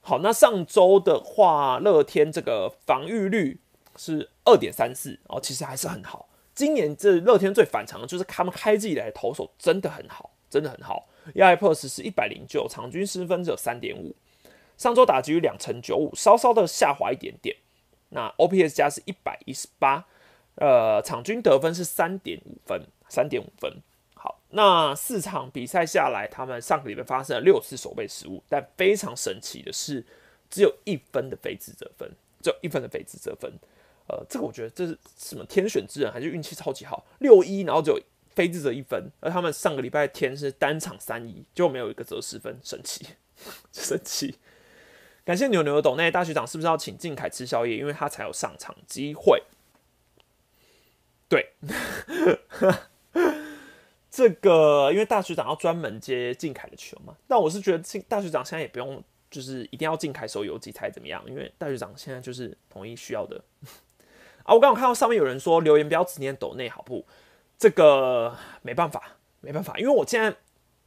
好，那上周的话，乐天这个防御率是二点三四哦，其实还是很好。今年这乐天最反常的就是他们开季以来的投手真的很好，真的很好。EIPS 是一百零九，场均失分只有三点五。上周打击率两成九五，稍稍的下滑一点点。那 OPS 加是一百一十八，呃，场均得分是三点五分，三点五分。好，那四场比赛下来，他们上个礼拜发生了六次守备失误，但非常神奇的是，只有一分的非自责分，只有一分的非自责分。呃，这个我觉得这是什么天选之人，还是运气超级好？六一，然后只有非智者一分，而他们上个礼拜天是单场三一，就没有一个折十分，神奇，神奇！感谢牛牛的斗内大学长，是不是要请靖凯吃宵夜？因为他才有上场机会。对，这个因为大学长要专门接靖凯的球嘛，但我是觉得大学长现在也不用，就是一定要靖凯手游机才怎么样，因为大学长现在就是统一需要的。啊，我刚刚看到上面有人说留言不要只念斗内好不？这个没办法，没办法，因为我现在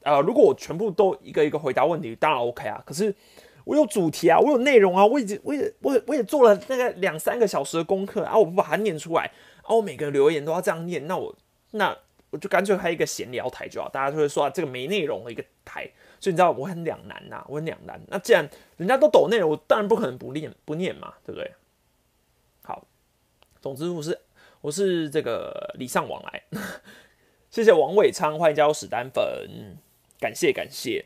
呃，如果我全部都一个一个回答问题，当然 OK 啊。可是我有主题啊，我有内容啊，我已经我也我也我也做了那个两三个小时的功课啊，我不把它念出来啊，我每个留言都要这样念，那我那我就干脆开一个闲聊台就好，大家就会说啊，这个没内容的一个台，所以你知道我很两难呐，我很两难。那既然人家都抖内容，我当然不可能不念不念嘛，对不对？好总之，我是我是这个礼尚往来，谢谢王伟昌，欢迎加入史丹粉，感谢感谢。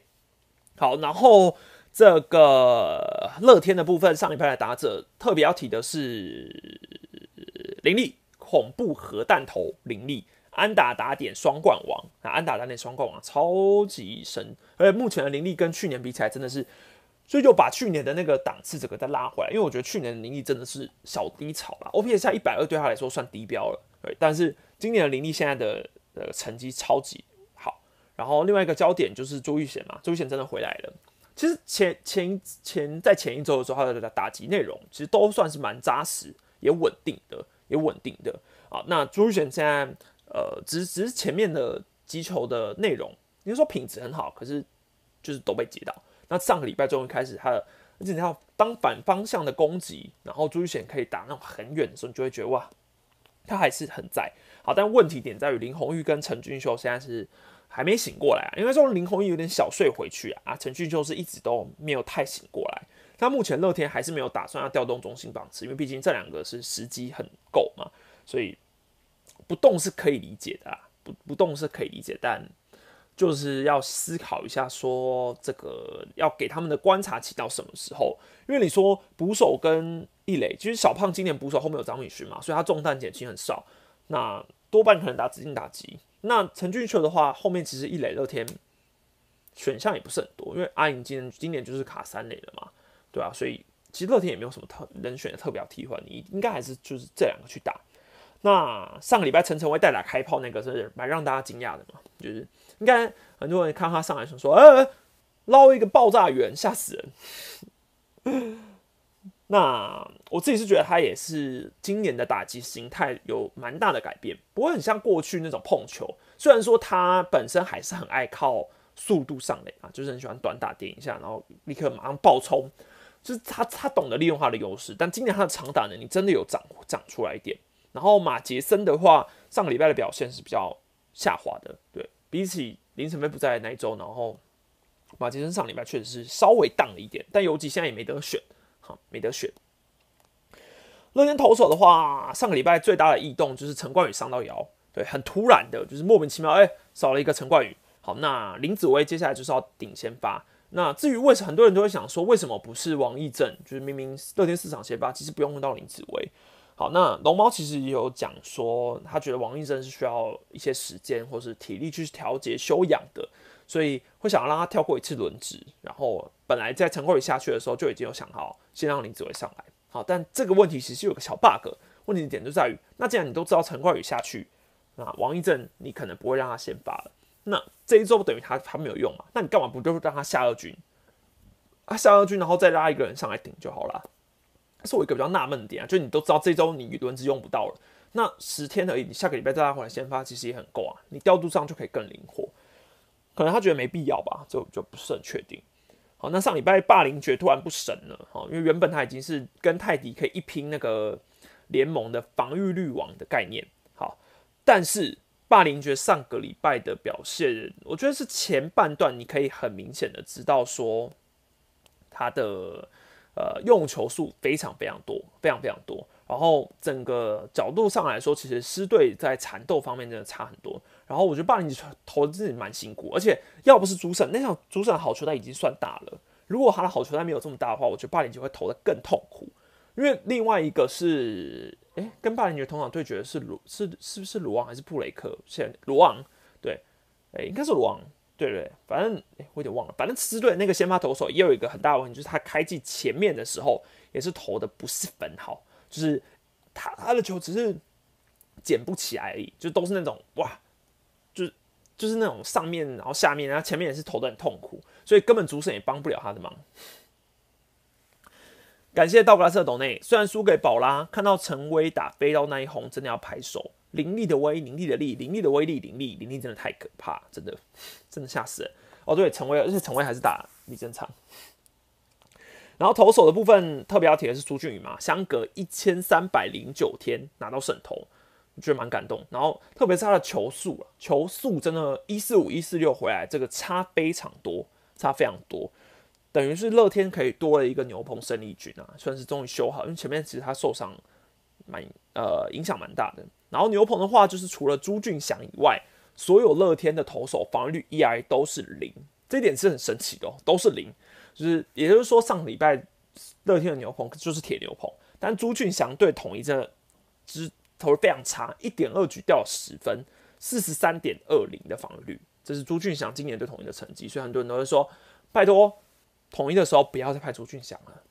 好，然后这个乐天的部分，上礼拜的打者特别要提的是林立，恐怖核弹头林立，安打打点双冠王啊，安打打点双冠王超级神，而且目前的林立跟去年比起来，真的是。所以就把去年的那个档次整个再拉回来，因为我觉得去年的林立真的是小低潮了，OPS 下一百二对他来说算低标了，对。但是今年的林立现在的呃成绩超级好，然后另外一个焦点就是朱玉贤嘛，朱玉贤真的回来了。其实前前前在前一周的时候，他的打击内容其实都算是蛮扎实，也稳定的，也稳定的啊。那朱玉贤现在呃，只只是前面的击球的内容，你说品质很好，可是就是都被接到。那上个礼拜终于开始他的，而且你要当反方向的攻击，然后朱玉贤可以打那种很远的时候，你就会觉得哇，他还是很在。好，但问题点在于林红玉跟陈俊秀现在是还没醒过来啊，因为说林红玉有点小睡回去啊，啊，陈俊秀是一直都没有太醒过来。那目前乐天还是没有打算要调动中心榜次，因为毕竟这两个是时机很够嘛，所以不动是可以理解的啊，不不动是可以理解，但。就是要思考一下，说这个要给他们的观察期到什么时候？因为你说捕手跟易磊，其实小胖今年捕手后面有张敏勋嘛，所以他中弹减轻很少，那多半可能打指定打击。那陈俊秀的话，后面其实一垒乐天选项也不是很多，因为阿银今年今年就是卡三垒的嘛，对啊，所以其实乐天也没有什么特人选的特别替换，你应该还是就是这两个去打。那上个礼拜陈晨威代打开炮那个是蛮让大家惊讶的嘛，就是应该很多人看他上来说说，呃，捞一个爆炸源，吓死人。那我自己是觉得他也是今年的打击形态有蛮大的改变，不会很像过去那种碰球。虽然说他本身还是很爱靠速度上垒啊，就是很喜欢短打点一下，然后立刻马上爆冲，就是他他懂得利用他的优势。但今年他的长打能力真的有长长出来一点。然后马杰森的话，上个礼拜的表现是比较下滑的，对比起林晨飞不在那一周，然后马杰森上礼拜确实是稍微荡了一点，但游击现在也没得选。没得选。乐天投手的话，上个礼拜最大的异动就是陈冠宇伤到腰，对，很突然的，就是莫名其妙，哎，少了一个陈冠宇。好，那林子威接下来就是要顶先发。那至于为什么很多人都会想说，为什么不是王义正？就是明明乐天市场先发，其实不用用到林子威。好，那龙猫其实也有讲说，他觉得王义正是需要一些时间或是体力去调节休养的。所以会想要让他跳过一次轮值，然后本来在陈冠宇下去的时候就已经有想好先让林子伟上来。好，但这个问题其实有个小 bug，问题的点就在于，那既然你都知道陈冠宇下去，那王一正你可能不会让他先发了，那这一周不等于他他没有用嘛？那你干嘛不就是让他下二军？啊，下二军然后再拉一个人上来顶就好了。是我一个比较纳闷的点啊，就你都知道这周你轮值用不到了，那十天而已，你下个礼拜再拉回来先发其实也很够啊，你调度上就可以更灵活。可能他觉得没必要吧，就就不是很确定。好，那上礼拜霸凌爵突然不神了，哈，因为原本他已经是跟泰迪可以一拼那个联盟的防御率王的概念。好，但是霸凌爵上个礼拜的表现，我觉得是前半段你可以很明显的知道说他的呃用球数非常非常多，非常非常多。然后整个角度上来说，其实狮队在缠斗方面真的差很多。然后我觉得霸凌级投的自己蛮辛苦，而且要不是主审那场主审好球带已经算大了，如果他的好球带没有这么大的话，我觉得霸凌级会投的更痛苦。因为另外一个是，哎，跟霸凌级同场对决的是鲁是是不是鲁昂还是布雷克？现鲁昂对，哎，应该是鲁昂，对不对，反正哎我有点忘了，反正狮队那个先发投手也有一个很大的问题，就是他开季前面的时候也是投的不是很好。就是他他的球只是捡不起来而已，就都是那种哇，就是那种上面然后下面，然后前面也是投的很痛苦，所以根本主审也帮不了他的忙。感谢道格拉斯董内，虽然输给宝拉，看到陈威打飞到那一红，真的要拍手。凌厉的威，凌厉的力，凌厉的威力，凌厉，凌厉真的太可怕，真的真的吓死人。哦，对，陈威，而且陈威还是打李正昌。然后投手的部分特别要提的是朱俊宇嘛，相隔一千三百零九天拿到胜投，觉得蛮感动。然后特别是他的球速啊，球速真的，一四五一四六回来，这个差非常多，差非常多，等于是乐天可以多了一个牛棚胜利军啊，算是终于修好，因为前面其实他受伤蛮呃影响蛮大的。然后牛棚的话，就是除了朱俊祥以外，所有乐天的投手防御率 EI 都是零，这点是很神奇的哦，都是零。就是，也就是说，上礼拜乐天的牛棚就是铁牛棚，但朱俊祥对统一这只投的非常差，一点二局掉十分，四十三点二零的防御率，这是朱俊祥今年对统一的成绩。所以很多人都会说，拜托统一的时候不要再派朱俊祥了。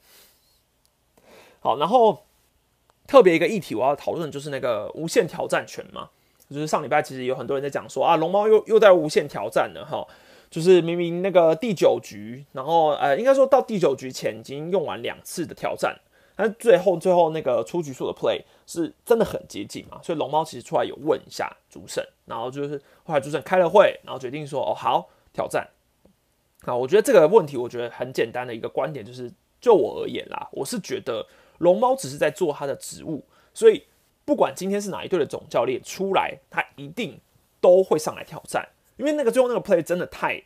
好，然后特别一个议题我要讨论就是那个无限挑战权嘛，就是上礼拜其实有很多人在讲说啊，龙猫又又在无限挑战了哈。就是明明那个第九局，然后呃，应该说到第九局前已经用完两次的挑战，但最后最后那个出局数的 play 是真的很接近嘛？所以龙猫其实出来有问一下主审，然后就是后来主审开了会，然后决定说哦好挑战。啊，我觉得这个问题我觉得很简单的一个观点就是，就我而言啦，我是觉得龙猫只是在做他的职务，所以不管今天是哪一队的总教练出来，他一定都会上来挑战。因为那个最后那个 play 真的太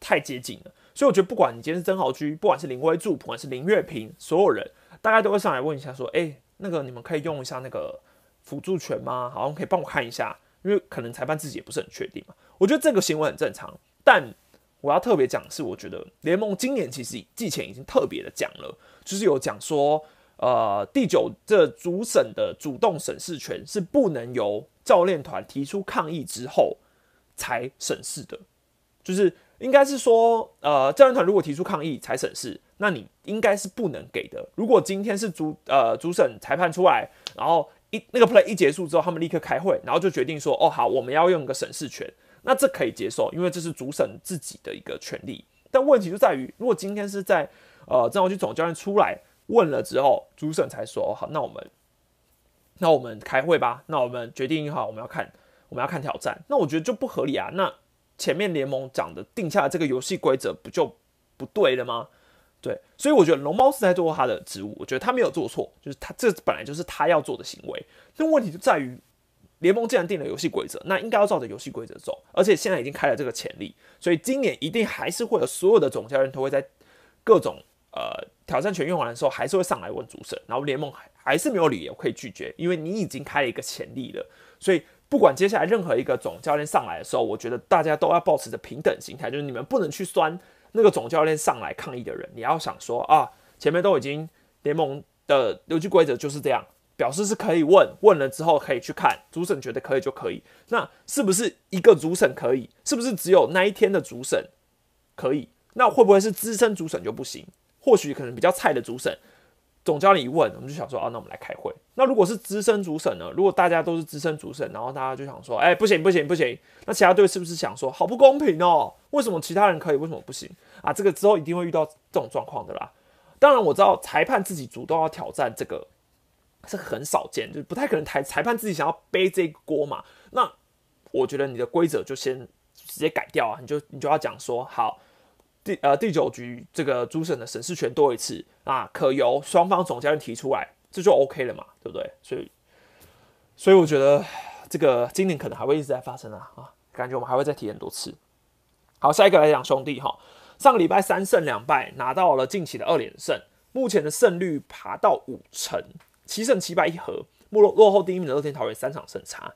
太接近了，所以我觉得不管你今天是曾豪居，不管是林威柱，不管是林月平，所有人大家都会上来问一下，说：“哎，那个你们可以用一下那个辅助权吗？好像可以帮我看一下。”因为可能裁判自己也不是很确定嘛。我觉得这个行为很正常，但我要特别讲的是，我觉得联盟今年其实季前已经特别的讲了，就是有讲说，呃，第九这主审的主动审视权是不能由教练团提出抗议之后。才审视的，就是应该是说，呃，教练团如果提出抗议才审视，那你应该是不能给的。如果今天是主呃主审裁判出来，然后一那个 play 一结束之后，他们立刻开会，然后就决定说，哦好，我们要用一个审视权，那这可以接受，因为这是主审自己的一个权利。但问题就在于，如果今天是在呃郑浩区总教练出来问了之后，主审才说，好，那我们那我们开会吧，那我们决定好我们要看我们要看挑战，那我觉得就不合理啊，那。前面联盟讲的定下这个游戏规则不就不对了吗？对，所以我觉得龙猫是在做他的职务，我觉得他没有做错，就是他这本来就是他要做的行为。那问题就在于联盟既然定了游戏规则，那应该要照着游戏规则走。而且现在已经开了这个潜力，所以今年一定还是会有所有的总教练都会在各种呃挑战权用完的时候，还是会上来问主审，然后联盟还还是没有理由可以拒绝，因为你已经开了一个潜力了，所以。不管接下来任何一个总教练上来的时候，我觉得大家都要保持着平等心态，就是你们不能去酸那个总教练上来抗议的人，你要想说啊，前面都已经联盟的游戏规则就是这样，表示是可以问，问了之后可以去看主审觉得可以就可以，那是不是一个主审可以？是不是只有那一天的主审可以？那会不会是资深主审就不行？或许可能比较菜的主审。总教练一问，我们就想说啊，那我们来开会。那如果是资深主审呢？如果大家都是资深主审，然后大家就想说，哎，不行不行不行，那其他队是不是想说，好不公平哦？为什么其他人可以，为什么不行啊？这个之后一定会遇到这种状况的啦。当然我知道裁判自己主动要挑战这个是很少见，就不太可能裁裁判自己想要背这个锅嘛。那我觉得你的规则就先直接改掉啊，你就你就要讲说好。第呃第九局这个主审的审视权多一次啊，可由双方总教练提出来，这就 OK 了嘛，对不对？所以所以我觉得这个今年可能还会一直在发生啊啊，感觉我们还会再提很多次。好，下一个来讲兄弟哈，上个礼拜三胜两败，拿到了近期的二连胜，目前的胜率爬到五成，七胜七败一和，落落后第一名的乐天桃园三场胜差。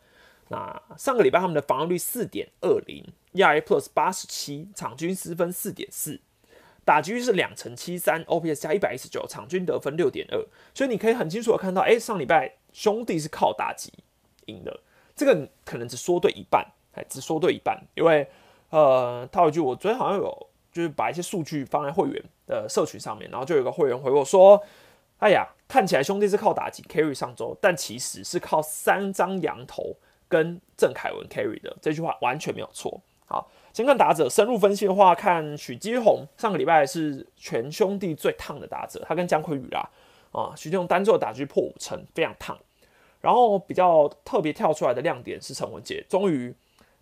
那上个礼拜他们的防御率四点二零，ERA Plus 八十七，场均失分四点四，打击率是两成七三，OPS 加一百一十九，场均得分六点二。所以你可以很清楚的看到，哎，上礼拜兄弟是靠打击赢的，这个可能只说对一半，哎，只说对一半，因为呃，套一句，我昨天好像有就是把一些数据放在会员的社群上面，然后就有个会员回我说，哎呀，看起来兄弟是靠打击 carry 上周，但其实是靠三张羊头。跟郑凯文 carry 的这句话完全没有错。好，先看打者深入分析的话，看许基宏上个礼拜是全兄弟最烫的打者，他跟姜奎宇啦啊，许基宏单做打局破五成，非常烫。然后比较特别跳出来的亮点是陈文杰，终于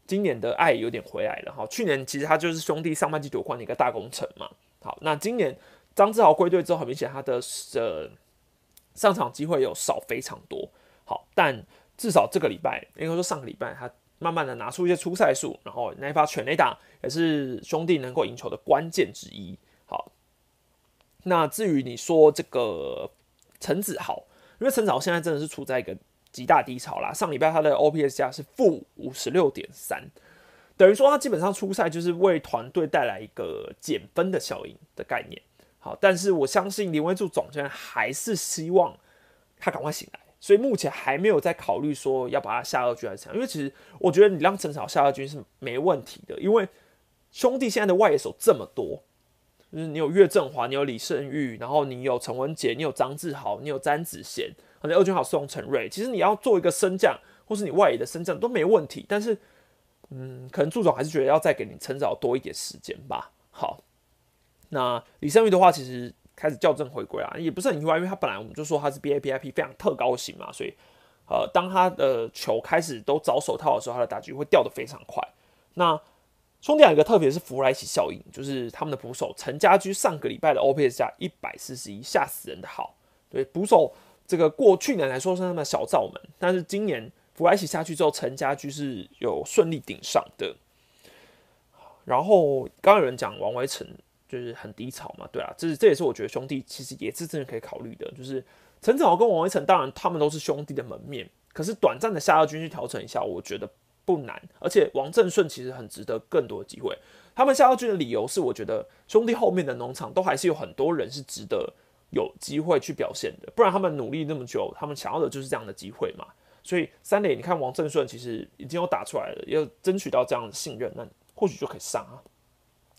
今年的爱有点回来了哈。去年其实他就是兄弟上半季夺冠的一个大功臣嘛。好，那今年张志豪归队之后，很明显他的呃上场机会有少非常多。好，但至少这个礼拜，应该说上个礼拜，他慢慢的拿出一些出赛数，然后那一发全垒打也是兄弟能够赢球的关键之一。好，那至于你说这个陈子豪，因为陈子豪现在真的是处在一个极大低潮啦。上礼拜他的 OPS 加是负五十六点三，等于说他基本上出赛就是为团队带来一个减分的效应的概念。好，但是我相信林威柱总监还是希望他赶快醒来。所以目前还没有在考虑说要把他下二军还是怎样，因为其实我觉得你让陈朝下二军是没问题的，因为兄弟现在的外野手这么多，就是你有岳振华，你有李胜玉，然后你有陈文杰，你有张志豪，你有詹子贤，而且二军好宋承瑞，其实你要做一个升降，或是你外野的升降都没问题，但是嗯，可能祝总还是觉得要再给你陈早多一点时间吧。好，那李胜玉的话，其实。开始校正回归啊，也不是很意外，因为他本来我们就说他是 B A P I P 非常特高型嘛，所以呃，当他的球开始都找手套的时候，他的打击会掉得非常快。那兄弟有个特别是弗莱奇效应，就是他们的捕手陈家驹上个礼拜的 O P S 加一百四十一，吓死人的好。对捕手这个过去年来说是那么小灶门，但是今年弗莱奇下去之后，陈家驹是有顺利顶上的。然后刚刚有人讲王维成。就是很低潮嘛，对啊，这是这也是我觉得兄弟其实也是真的可以考虑的。就是陈子豪跟王威成，当然他们都是兄弟的门面，可是短暂的下二军去调整一下，我觉得不难。而且王正顺其实很值得更多的机会。他们下二军的理由是，我觉得兄弟后面的农场都还是有很多人是值得有机会去表现的，不然他们努力那么久，他们想要的就是这样的机会嘛。所以三垒，你看王正顺其实已经有打出来了，要争取到这样的信任，那或许就可以上啊。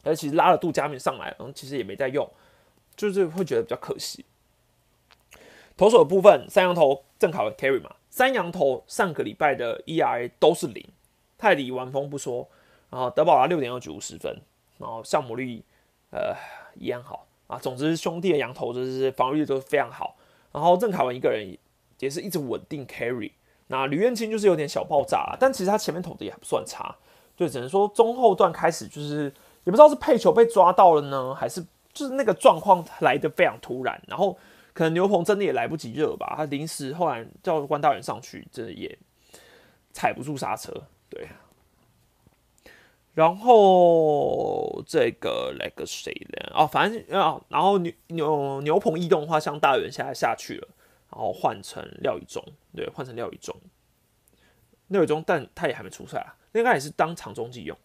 而其实拉了杜佳明上来，然后其实也没在用，就是会觉得比较可惜。投手的部分，三羊头郑考 carry 嘛，三羊头上个礼拜的 ERA 都是零，泰迪完封不说，然后德保拉六点二九五十分，然后项目率呃一样好啊。总之兄弟的羊头就是防御力都非常好，然后郑凯文一个人也是一直稳定 carry。那吕彦青就是有点小爆炸，但其实他前面投的也不算差，就只能说中后段开始就是也不知道是配球被抓到了呢，还是就是那个状况来的非常突然，然后。可能牛棚真的也来不及热吧，他临时后来叫关大人上去，真的也踩不住刹车，对。然后这个来个谁呢？哦，反正啊，然后牛牛牛棚异动的话，像大元现在下去了，然后换成廖宇中，对，换成廖宇中，廖宇中，但他也还没出赛啊，应该也是当场中继用。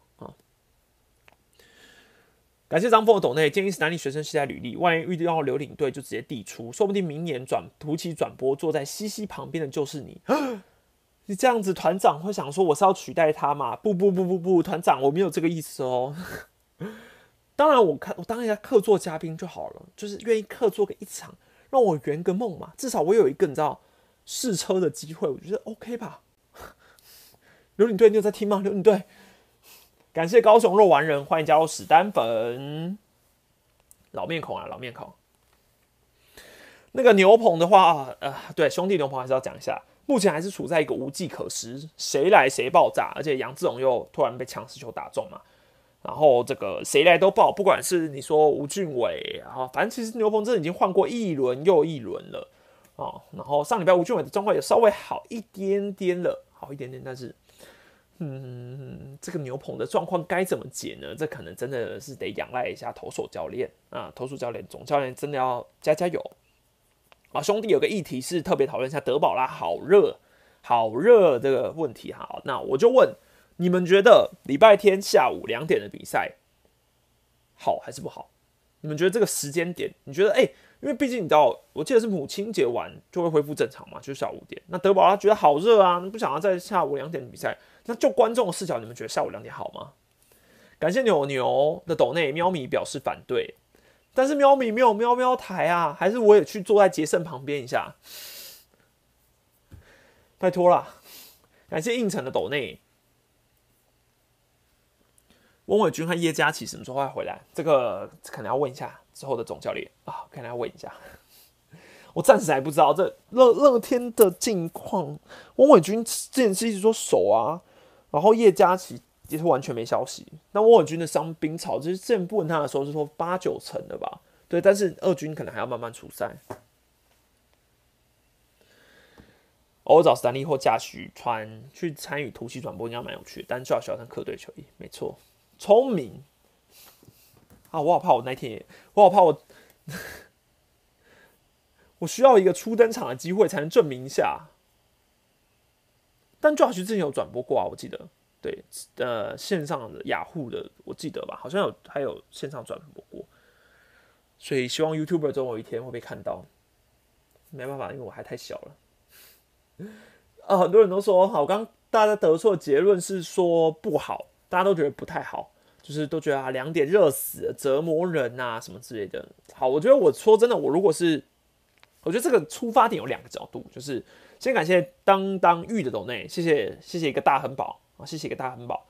感谢张峰的董内建议，是男女学生携带履历，万一遇到留领队就直接递出，说不定明年转图起转播，坐在西西旁边的就是你。你这样子，团长会想说我是要取代他吗？不不不不不，团长我没有这个意思哦。当然，我看我当一下客座嘉宾就好了，就是愿意客座个一场，让我圆个梦嘛。至少我有一个你知道试车的机会，我觉得 OK 吧。刘领队，你有在听吗？刘领队。感谢高雄肉丸人，欢迎加入史丹粉，老面孔啊，老面孔。那个牛棚的话，呃，对，兄弟牛棚还是要讲一下，目前还是处在一个无计可施，谁来谁爆炸，而且杨志荣又突然被强势球打中嘛，然后这个谁来都爆，不管是你说吴俊伟，然后反正其实牛棚真的已经换过一轮又一轮了啊，然后上礼拜吴俊伟的状况也稍微好一点点了，好一点点，但是。嗯，这个牛棚的状况该怎么解呢？这可能真的是得仰赖一下投手教练啊，投手教练、总教练真的要加加油啊！兄弟，有个议题是特别讨论一下德保拉好热好热这个问题哈。那我就问你们，觉得礼拜天下午两点的比赛好还是不好？你们觉得这个时间点，你觉得哎？因为毕竟你知道，我记得是母亲节完就会恢复正常嘛，就是下午五点。那德保拉觉得好热啊，不想要在下午两点比赛。那就观众的视角，你们觉得下午两点好吗？感谢牛牛的抖内喵咪表示反对，但是喵咪没有喵喵台啊，还是我也去坐在杰森旁边一下，拜托啦！感谢应承的抖内。翁伟军和叶佳琪什么时候会回来？这个可能要问一下之后的总教练啊，可能要问一下。我暂时还不知道这乐乐天的近况。翁伟军之前是一直说守啊。然后叶嘉琪也是完全没消息。那沃尔军的伤兵潮，就是之前不问他的时候是说八九成的吧？对，但是二军可能还要慢慢出赛。偶尔找斯坦利或驾许川去参与突袭转播，应该蛮有趣的。但最好小看客队球衣，没错，聪明啊！我好怕我那天，我好怕我，我需要一个初登场的机会才能证明一下。但 Josh 之前有转播过啊，我记得，对，呃，线上的雅虎的，我记得吧，好像有还有线上转播过，所以希望 YouTuber 总有一天会被看到。没办法，因为我还太小了。啊，很多人都说好，刚大家得出的结论是说不好，大家都觉得不太好，就是都觉得啊两点热死，折磨人呐什么之类的。好，我觉得我说真的，我如果是，我觉得这个出发点有两个角度，就是。先感谢当当玉的董内，谢谢谢谢一个大亨宝啊，谢谢一个大亨宝。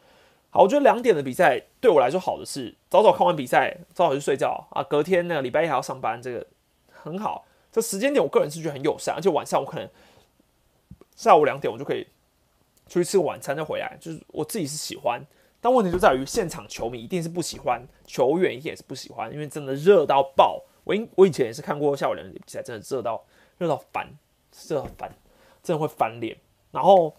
好，我觉得两点的比赛对我来说好的是，早早看完比赛，早早去睡觉啊，隔天呢礼拜一还要上班，这个很好。这时间点我个人是觉得很友善，而且晚上我可能下午两点我就可以出去吃个晚餐再回来，就是我自己是喜欢。但问题就在于现场球迷一定是不喜欢，球员也是不喜欢，因为真的热到爆。我因我以前也是看过下午两点比赛，真的热到热到烦，热到烦。真的会翻脸，然后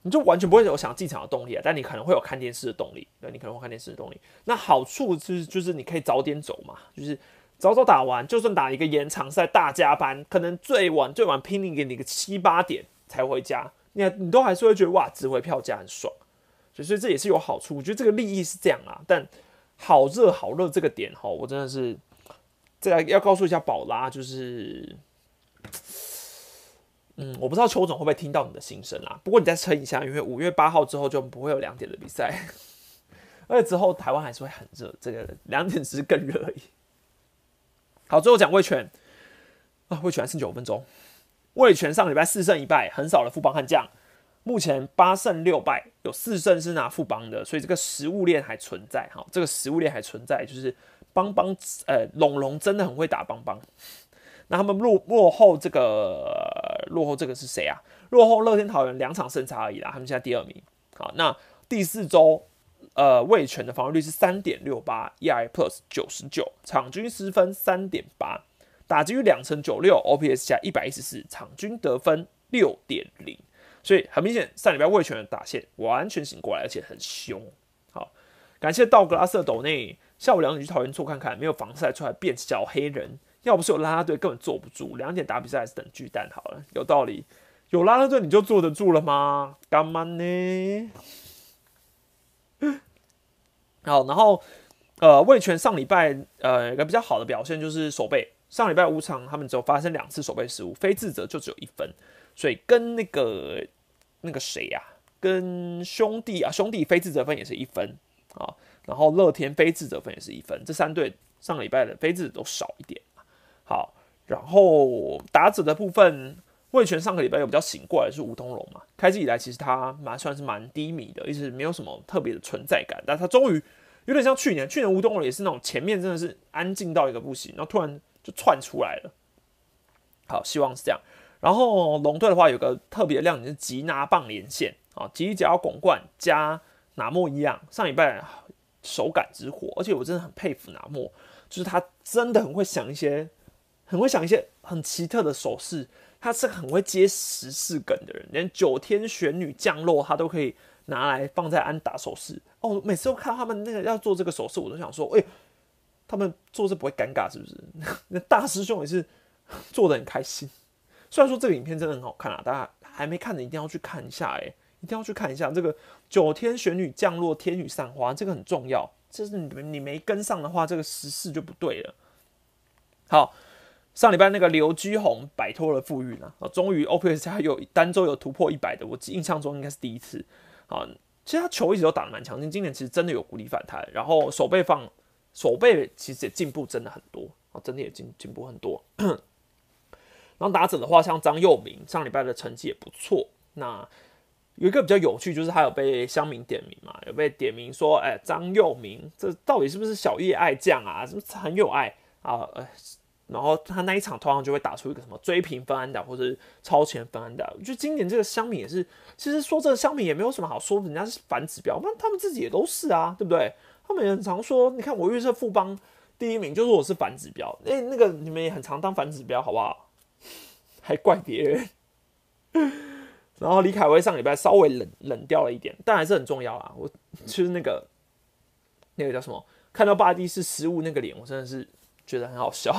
你就完全不会有想进场的动力啊！但你可能会有看电视的动力，对，你可能会看电视的动力。那好处就是就是你可以早点走嘛，就是早早打完，就算打一个延长赛大加班，可能最晚最晚拼命给你个七八点才回家，你你都还是会觉得哇，值回票价很爽。所以这也是有好处，我觉得这个利益是这样啊。但好热好热这个点哈，我真的是再来要告诉一下宝拉，就是。嗯，我不知道邱总会不会听到你的心声啦。不过你再撑一下，因为五月八号之后就不会有两点的比赛。而且之后台湾还是会很热，这个两点只是更热而已。好，最后讲魏权啊，魏权剩九分钟。魏权上礼拜四胜一败，横扫了富邦悍将，目前八胜六败，有四胜是拿富邦的，所以这个食物链还存在。哈，这个食物链还存在，就是邦邦呃龙龙真的很会打邦邦。那他们落落后这个落后这个是谁啊？落后乐天桃园两场胜差而已啦，他们现在第二名。好，那第四周。呃，卫权的防御率是三点六八，EI Plus 九十九，场均失分三点八，打击率两成九六，OPS 加一百一十四，场均得分六点零。所以很明显，上礼拜卫权的打线完全醒过来，而且很凶。好，感谢道格拉斯斗内，下午两点去桃园做看看，没有防晒出来变小黑人，要不是有拉拉队根本坐不住，两点打比赛还是等巨蛋好了。有道理，有拉拉队你就坐得住了吗？干嘛呢？好，然后呃，魏权上礼拜呃一个比较好的表现就是守备，上礼拜五场他们只有发生两次守备失误，非自责就只有一分，所以跟那个那个谁呀，跟兄弟啊兄弟非自责分也是一分啊，然后乐天非自责分也是一分，这三队上个礼拜的非自责都少一点。好，然后打者的部分。魏权上个礼拜有比较醒过来是吴东龙嘛？开机以来其实他蛮算是蛮低迷的，一直没有什么特别的存在感。但他终于有点像去年，去年吴东龙也是那种前面真的是安静到一个不行，然后突然就窜出来了。好，希望是这样。然后龙队的话有个特别亮点是吉拿棒连线啊，吉吉奥拱冠加拿莫一样，上礼拜手感之火，而且我真的很佩服拿莫，就是他真的很会想一些很会想一些很奇特的手势。他是很会接时事梗的人，连九天玄女降落他都可以拿来放在安打手势哦。每次都看他们那个要做这个手势，我都想说，哎，他们做这不会尴尬是不是？那 大师兄也是做的很开心。虽然说这个影片真的很好看啊，大家还没看的一定要去看一下，哎，一定要去看一下这个九天玄女降落，天女散花，这个很重要。就是你你没跟上的话，这个时事就不对了。好。上礼拜那个刘居宏摆脱了富裕呢，啊，终于 OPS 加有单周有突破一百的，我印象中应该是第一次。啊，其实他球一直都打得蛮强劲，今年其实真的有鼓励反弹，然后手背放手背其实也进步真的很多，啊，真的也进进步很多。然后打者的话，像张佑明上礼拜的成绩也不错。那有一个比较有趣，就是他有被乡民点名嘛，有被点名说，哎，张佑明这到底是不是小叶爱将啊？是不是很有爱啊？呃。然后他那一场通常就会打出一个什么追平分安打或者超前分安打。我觉得今年这个香米也是，其实说这个香米也没有什么好说，人家是反指标，那他们自己也都是啊，对不对？他们也很常说，你看我预测富邦第一名，就是我是反指标。哎，那个你们也很常当反指标，好不好？还怪别人。然后李凯威上礼拜稍微冷冷掉了一点，但还是很重要啊。我就是那个那个叫什么，看到巴蒂是失误那个脸，我真的是觉得很好笑。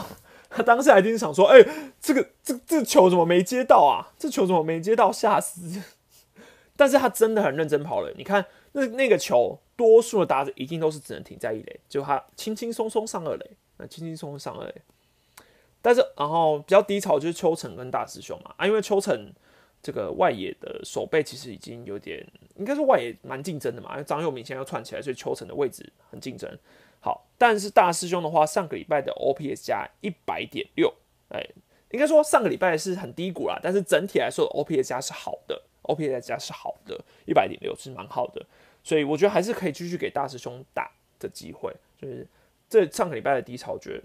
他 当时还一定想说：“哎，这个这这球怎么没接到啊？这球怎么没接到？吓死！” 但是他真的很认真跑了。你看那那个球，多数的打者一定都是只能停在一垒，就他轻轻松松上二垒，那轻轻松松上二垒。但是然后比较低潮就是秋成跟大师兄嘛啊，因为秋成这个外野的手背其实已经有点，应该说外野蛮竞争的嘛，因为张佑明现在要串起来，所以秋成的位置很竞争。好，但是大师兄的话，上个礼拜的 OPS 加一百点六，哎，应该说上个礼拜是很低谷啦，但是整体来说 OPS 加是好的，OPS 加是好的，一百点六是蛮好的，所以我觉得还是可以继续给大师兄打的机会，就是这上个礼拜的低潮，我觉得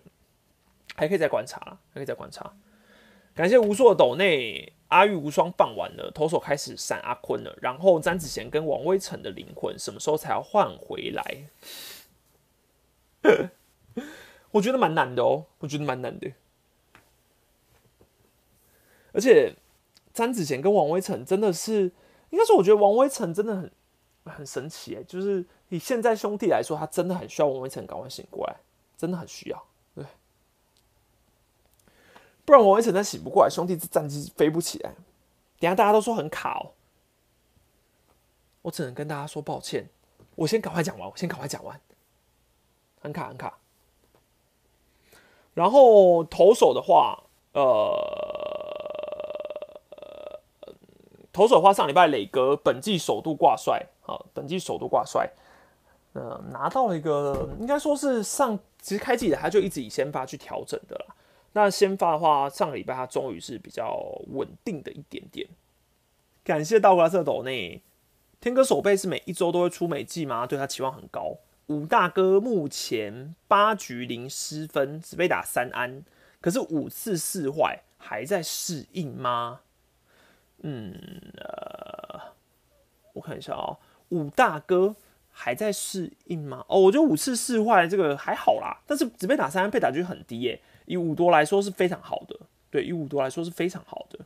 还可以再观察，还可以再观察。感谢无数的斗内阿玉无双放完了，投手开始闪阿坤了，然后詹子贤跟王威成的灵魂什么时候才要换回来？我觉得蛮难的哦，我觉得蛮难的。而且詹子贤跟王威成真的是，应该说，我觉得王威成真的很很神奇哎，就是以现在兄弟来说，他真的很需要王威成赶快醒过来，真的很需要，不然王威成他醒不过来，兄弟这战绩飞不起来。等下大家都说很卡哦，我只能跟大家说抱歉，我先赶快讲完，我先赶快讲完。很卡很卡，然后投手的话，呃，投手的话，上礼拜磊哥本季首度挂帅，好，本季首度挂帅，呃，拿到了一个应该说是上其实开季的他就一直以先发去调整的啦。那先发的话，上个礼拜他终于是比较稳定的一点点。感谢道格拉斯斗内天哥手背是每一周都会出美季吗？对他期望很高。五大哥目前八局零失分，只被打三安，可是五次四坏，还在适应吗？嗯，呃，我看一下啊，五大哥还在适应吗？哦，我觉得五次四坏这个还好啦，但是只被打三安，被打局很低耶。以五多来说是非常好的，对，以五多来说是非常好的。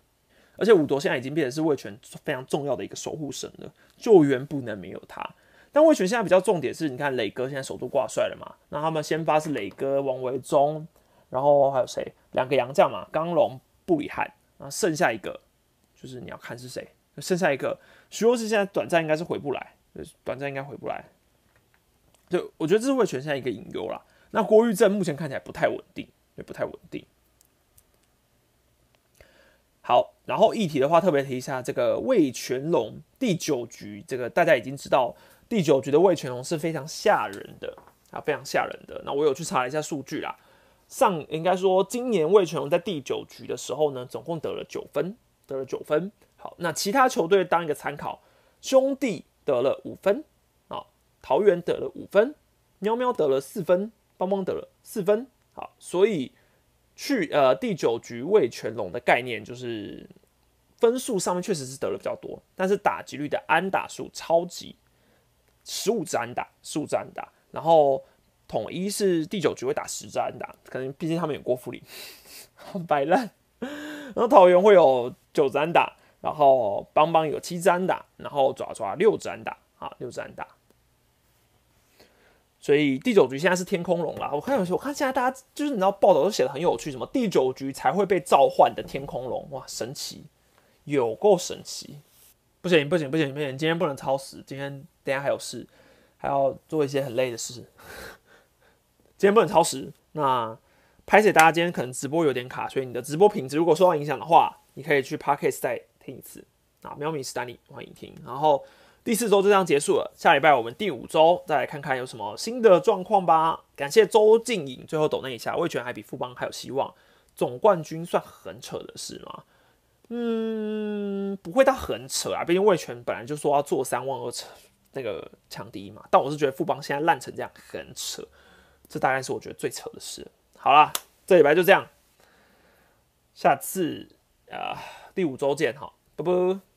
而且五多现在已经变成是卫权非常重要的一个守护神了，救援不能没有他。但卫权现在比较重点是，你看磊哥现在首都挂帅了嘛？那他们先发是磊哥、王维忠，然后还有谁？两个洋将嘛，刚龙、布里汉，然后剩下一个就是你要看是谁？剩下一个徐若是现在短暂应该是回不来，短暂应该回不来。就我觉得这是卫权现在一个隐忧啦。那郭玉正目前看起来不太稳定，也不太稳定。好，然后议题的话，特别提一下这个魏全龙第九局，这个大家已经知道，第九局的魏全龙是非常吓人的啊，非常吓人的。那我有去查了一下数据啦，上应该说今年魏全龙在第九局的时候呢，总共得了九分，得了九分。好，那其他球队当一个参考，兄弟得了五分，啊，桃园得了五分，喵喵得了四分，邦邦得了四分。好，所以。去呃第九局魏全龙的概念就是分数上面确实是得了比较多，但是打击率的安打数超级十五支安打，十五支安打，然后统一是第九局会打十支安打，可能毕竟他们有郭富林，摆烂，然后桃园会有九支安打，然后邦邦有七支安打，然后爪爪六支安打，啊六支安打。所以第九局现在是天空龙啦。我看有些，我看现在大家就是你知道报道都写的很有趣，什么第九局才会被召唤的天空龙，哇，神奇，有够神奇！不行不行不行不行，今天不能超时，今天等下还有事，还要做一些很累的事，今天不能超时。那拍写大家今天可能直播有点卡，所以你的直播品质如果受到影响的话，你可以去 Parkes 再听一次啊，喵咪斯丹尼欢迎听，然后。第四周就这样结束了，下礼拜我们第五周再来看看有什么新的状况吧。感谢周静颖，最后抖那一下，魏权还比富邦还有希望。总冠军算很扯的事吗？嗯，不会到很扯啊，毕竟魏权本来就说要做三万二扯那个强第一嘛。但我是觉得富邦现在烂成这样很扯，这大概是我觉得最扯的事。好啦，这礼拜就这样，下次啊第五周见哈，拜拜。